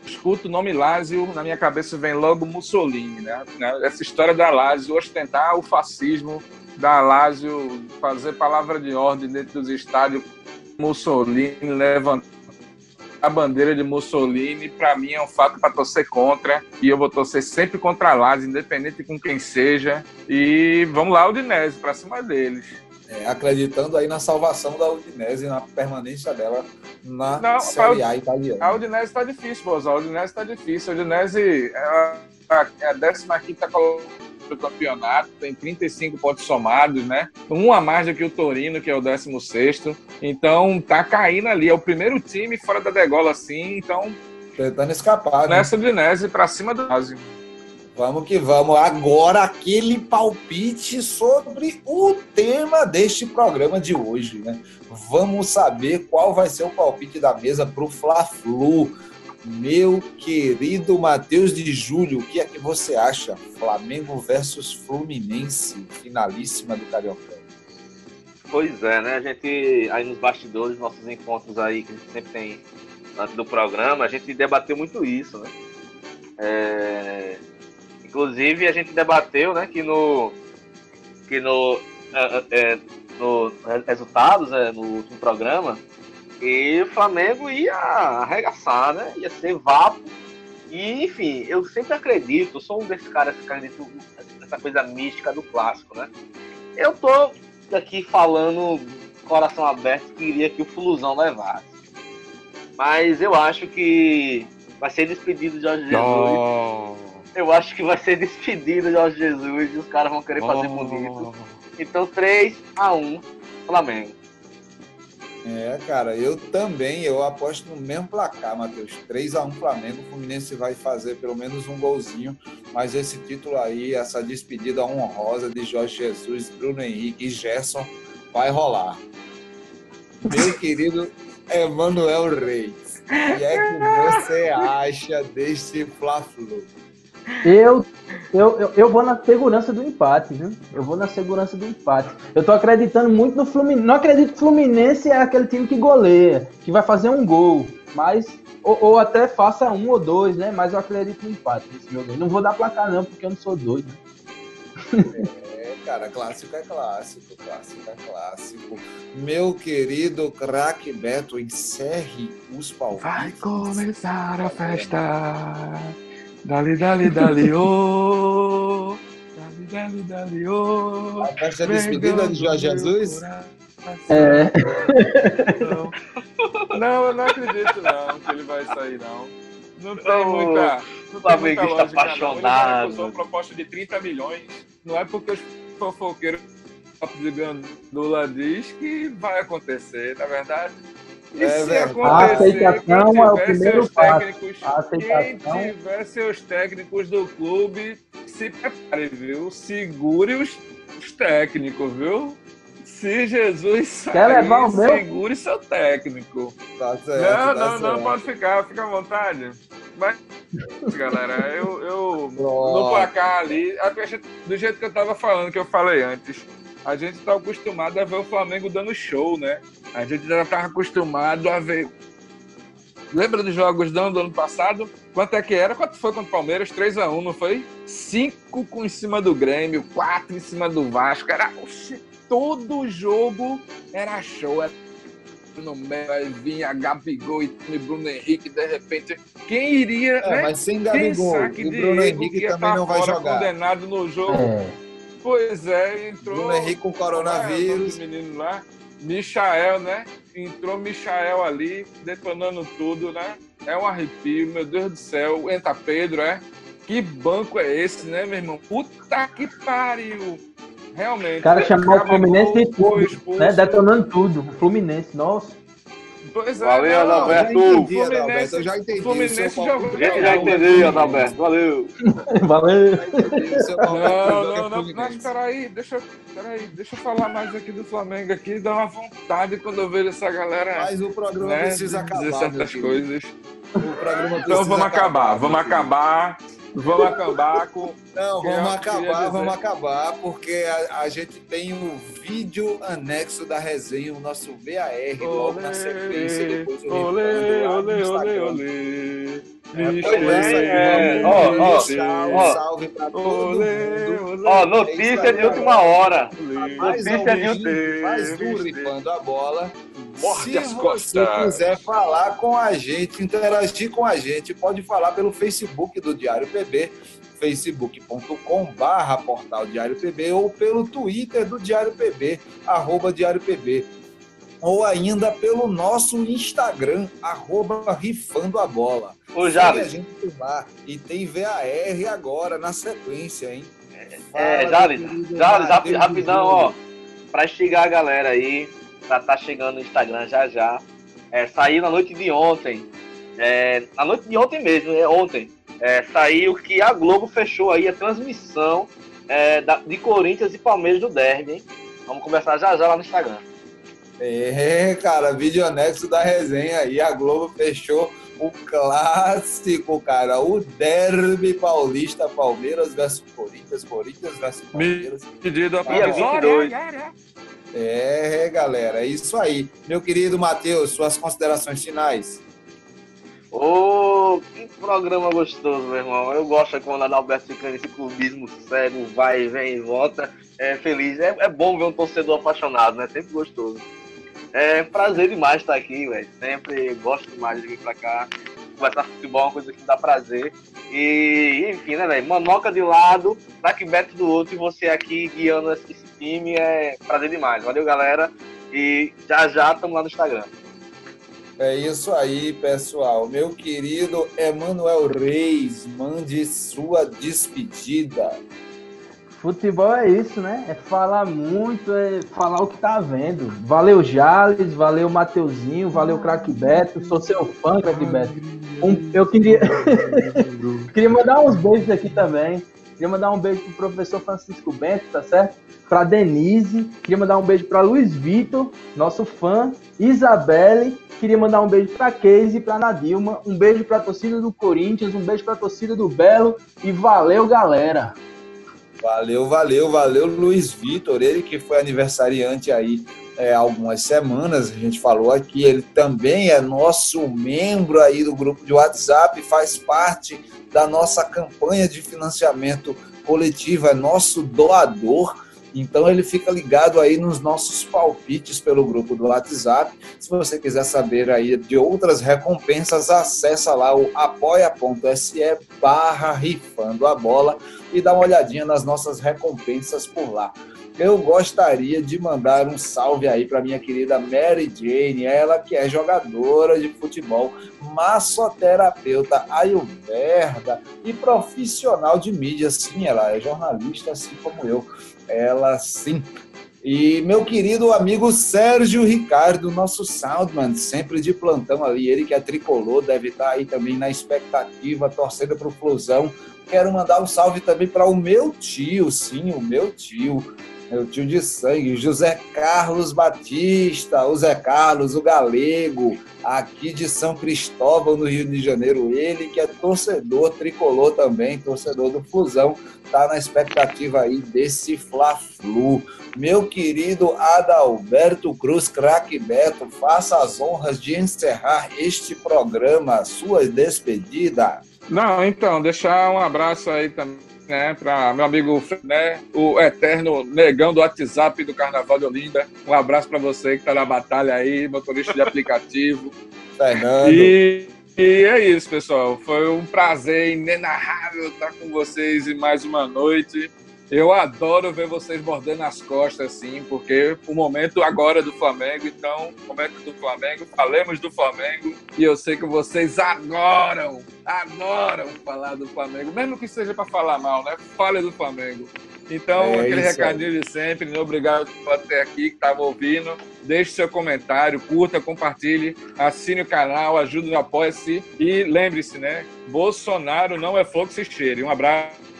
escuto o nome Lázio, na minha cabeça vem logo Mussolini, né? Essa história da Lázio ostentar o fascismo, da Lázio fazer palavra de ordem dentro dos estádios, Mussolini levantar a bandeira de Mussolini, para mim é um fato para torcer contra, e eu vou torcer sempre contra a Lazio, independente com quem seja. E vamos lá, Udinese, para cima deles. É, acreditando aí na salvação da Udinese, na permanência dela na Não, Série A italiana. A Udinese está difícil, Boza. A Udinese está difícil. A Udinese é a, é a 15 do campeonato, tem 35 pontos somados, né? Um a mais do que o Torino, que é o 16. Então tá caindo ali. É o primeiro time fora da degola, assim. Então. Tentando escapar. Nessa né? Udinese para cima do Lazio. Vamos que vamos. Agora, aquele palpite sobre o tema deste programa de hoje, né? Vamos saber qual vai ser o palpite da mesa para o Fla-Flu. Meu querido Matheus de Júlio, o que é que você acha? Flamengo versus Fluminense, finalíssima do Carioca. Pois é, né? A gente, aí nos bastidores, nossos encontros aí, que a gente sempre tem antes do programa, a gente debateu muito isso, né? É Inclusive, a gente debateu né, que no, que no, é, é, no resultados, é, no último programa, e o Flamengo ia arregaçar, né? Ia ser vapo. E, enfim, eu sempre acredito, sou um desses caras que acredito nessa coisa mística do clássico, né? Eu tô aqui falando, coração aberto, queria que o Flusão levasse. Mas eu acho que vai ser despedido de Jorge Jesus. Eu acho que vai ser despedida de Jorge Jesus e os caras vão querer fazer oh. bonito. Então 3 a 1 Flamengo. É, cara, eu também, eu aposto no mesmo placar, Matheus. 3 a 1 Flamengo, o Fluminense vai fazer pelo menos um golzinho, mas esse título aí, essa despedida honrosa de Jorge Jesus, Bruno Henrique e Gerson vai rolar. Meu querido Emanuel Reis, o que é que você acha deste Fla-Flu? Eu, eu, eu, eu, vou na segurança do empate, viu? Eu vou na segurança do empate. Eu tô acreditando muito no Fluminense. Não acredito que o Fluminense é aquele time que goleia, que vai fazer um gol. Mas. Ou, ou até faça um ou dois, né? Mas eu acredito no empate nesse meu Não vou dar placar, não, porque eu não sou doido. É, cara, clássico é clássico, clássico é clássico. Meu querido craque Beto, encerre os palpites. Vai começar a festa. Dali, dali, dali, ô. Oh. Dali, dali, dali, ô. Oh. A festa despedida de Jorge Jesus? É. Não. não, eu não acredito não que ele vai sair, não. Não tem muita. Não tem muita lógica, apaixonado. Não. Ele uma proposta de 30 milhões. Não é porque os fofoqueiros de Gandula diz que vai acontecer, na verdade. E é se acontecer, a aceitação é o primeiro técnicos, passo. A aceitação... Quem tiver seus técnicos do clube, se prepare, viu? Segure os, os técnicos, viu? Se Jesus sair, Quer levar o meu? segure seu técnico. Tá certo, não, tá não, certo. não, pode ficar, fica à vontade. Mas, galera, eu, eu no placar ali, do jeito que eu tava falando, que eu falei antes, a gente tá acostumado a ver o Flamengo dando show, né? A gente já estava acostumado a ver. Lembra dos jogos do ano passado? Quanto é que era? Quanto foi contra o Palmeiras? 3x1, não foi? 5 com em cima do Grêmio, 4 em cima do Vasco. Era. Oxi, todo jogo era show. Era no meio, aí vinha Gabigol e Bruno Henrique, de repente. Quem iria. É, né? Mas sem Gabigol, o Bruno Henrique também não vai jogar. condenado no jogo. É. Pois é, entrou. Bruno Henrique com coronavírus. É, menino lá. Michael, né? Entrou Michael ali, detonando tudo, né? É um arrepio, meu Deus do céu. Entra Pedro, é? Que banco é esse, né, meu irmão? Puta que pariu! Realmente. O cara chamou o Fluminense de tudo, né? Detonando tudo. O Fluminense, nossa. Pois é, Valeu, não, Adalberto. Entendi, Adalberto. Eu já entendi. Fluminense jogou. Já, já entendi, Adalberto. Valeu. Valeu. Não, não, não. Mas peraí, deixa, peraí, deixa eu falar mais aqui do Flamengo aqui. Dá uma vontade quando eu vejo essa galera. Mas o programa né, precisa acabar. Dizer certas coisas. O programa então vamos acabar, acabar vamos acabar. Vamos acabar com. Não, vamos acabar, vamos acabar, porque a, a, gente tem o vídeo anexo da resenha, o nosso VAR, olê, logo na sequência, depois o olê, olê, olê, olê. É, é. Ó, ó, salve pra todo Olê, mundo. olê. Ó, notícia de última hora. Notícia um de vídeo, mais um Deus, rifando a bola. Morde Se as você costas. quiser falar com a gente, interagir com a gente, pode falar pelo Facebook do Diário PB, facebook.com barra portal Diário PB ou pelo Twitter do Diário PB, arroba Diário PB. Ou ainda pelo nosso Instagram, arroba rifando a bola. Ô, a gente lá. E tem VAR agora na sequência, hein? É, Fala, Jales, Jales, rapi- Matheus rapidão, ó. Pra instigar a galera aí, pra tá chegando no Instagram já já. É, saiu na noite de ontem. É, na noite de ontem mesmo, é ontem. É, saiu que a Globo fechou aí a transmissão é, da- de Corinthians e Palmeiras do Derby, hein? Vamos conversar já já lá no Instagram. É, cara, vídeo anexo da resenha aí. A Globo fechou o clássico, cara. O derby paulista, Palmeiras versus Corinthians, Corinthians versus Palmeiras. Pedido a. 22. É, galera, é isso aí. Meu querido Matheus, suas considerações finais. Ô, que programa gostoso, meu irmão. Eu gosto quando o Adalberto fica nesse clubismo cego, vai, vem e volta. É feliz. É, é bom ver um torcedor apaixonado, né? Sempre gostoso. É prazer demais estar aqui, velho. Sempre gosto demais de vir pra cá. Conversar futebol é uma coisa que dá prazer. E, enfim, né, velho? Manoca de lado, Beto do outro e você aqui guiando esse time é prazer demais. Valeu, galera. E já já estamos lá no Instagram. É isso aí, pessoal. Meu querido Emanuel Reis, mande sua despedida. Futebol é isso, né? É falar muito, é falar o que tá vendo. Valeu, Jales, valeu, Mateuzinho, valeu, Craque Beto. Sou seu fã, Craque Beto. Um- eu queria... queria mandar uns beijos aqui também. Queria mandar um beijo pro professor Francisco Bento, tá certo? Pra Denise. Queria mandar um beijo pra Luiz Vitor, nosso fã. Isabelle. Queria mandar um beijo pra Casey pra Nadilma. Um beijo pra torcida do Corinthians. Um beijo pra torcida do Belo. E valeu, galera. Valeu, valeu, valeu, Luiz Vitor, ele que foi aniversariante aí é, algumas semanas, a gente falou aqui, ele também é nosso membro aí do grupo de WhatsApp, faz parte da nossa campanha de financiamento coletivo, é nosso doador, então ele fica ligado aí nos nossos palpites pelo grupo do WhatsApp. Se você quiser saber aí de outras recompensas, acessa lá o apoia.se barra rifando a bola e dá uma olhadinha nas nossas recompensas por lá. Eu gostaria de mandar um salve aí para minha querida Mary Jane, ela que é jogadora de futebol, massoterapeuta ayurveda e profissional de mídia, sim, ela é jornalista assim como eu. Ela sim. E meu querido amigo Sérgio Ricardo, nosso soundman, sempre de plantão ali, ele que é tricolor, deve estar aí também na expectativa, torcendo para o Flusão. Quero mandar um salve também para o meu tio, sim, o meu tio, meu tio de sangue, José Carlos Batista, o Zé Carlos, o Galego, aqui de São Cristóvão, no Rio de Janeiro. Ele que é torcedor tricolor também, torcedor do Fusão, tá na expectativa aí desse Fla-Flu. Meu querido Adalberto Cruz, craque Beto, faça as honras de encerrar este programa, sua despedida. Não, então, deixar um abraço aí também, né, para meu amigo, né, o eterno negão do WhatsApp do Carnaval de Olinda. Um abraço para você que tá na batalha aí, motorista de aplicativo. Fernando. E, e é isso, pessoal. Foi um prazer inenarrável estar com vocês em mais uma noite. Eu adoro ver vocês mordendo as costas, assim, porque o momento agora é do Flamengo, então, momento do Flamengo, falemos do Flamengo, e eu sei que vocês adoram, adoram falar do Flamengo, mesmo que seja para falar mal, né? Fale do Flamengo. Então, É aquele isso recadinho de sempre, né? obrigado por até aqui que estava ouvindo. Deixe seu comentário, curta, compartilhe, assine o canal, ajude no Apoia-se e lembre-se, né? Bolsonaro não é que se cheire. Um abraço.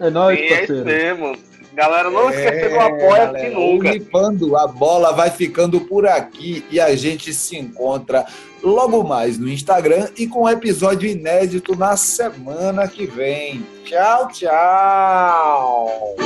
É nóis, E é isso parceiro. mesmo. Galera, não É, esqueça do apoia galera, que nunca. o Ripando a bola vai ficando por aqui e a gente se encontra logo mais no Instagram e com um episódio inédito na semana que vem. Tchau, tchau!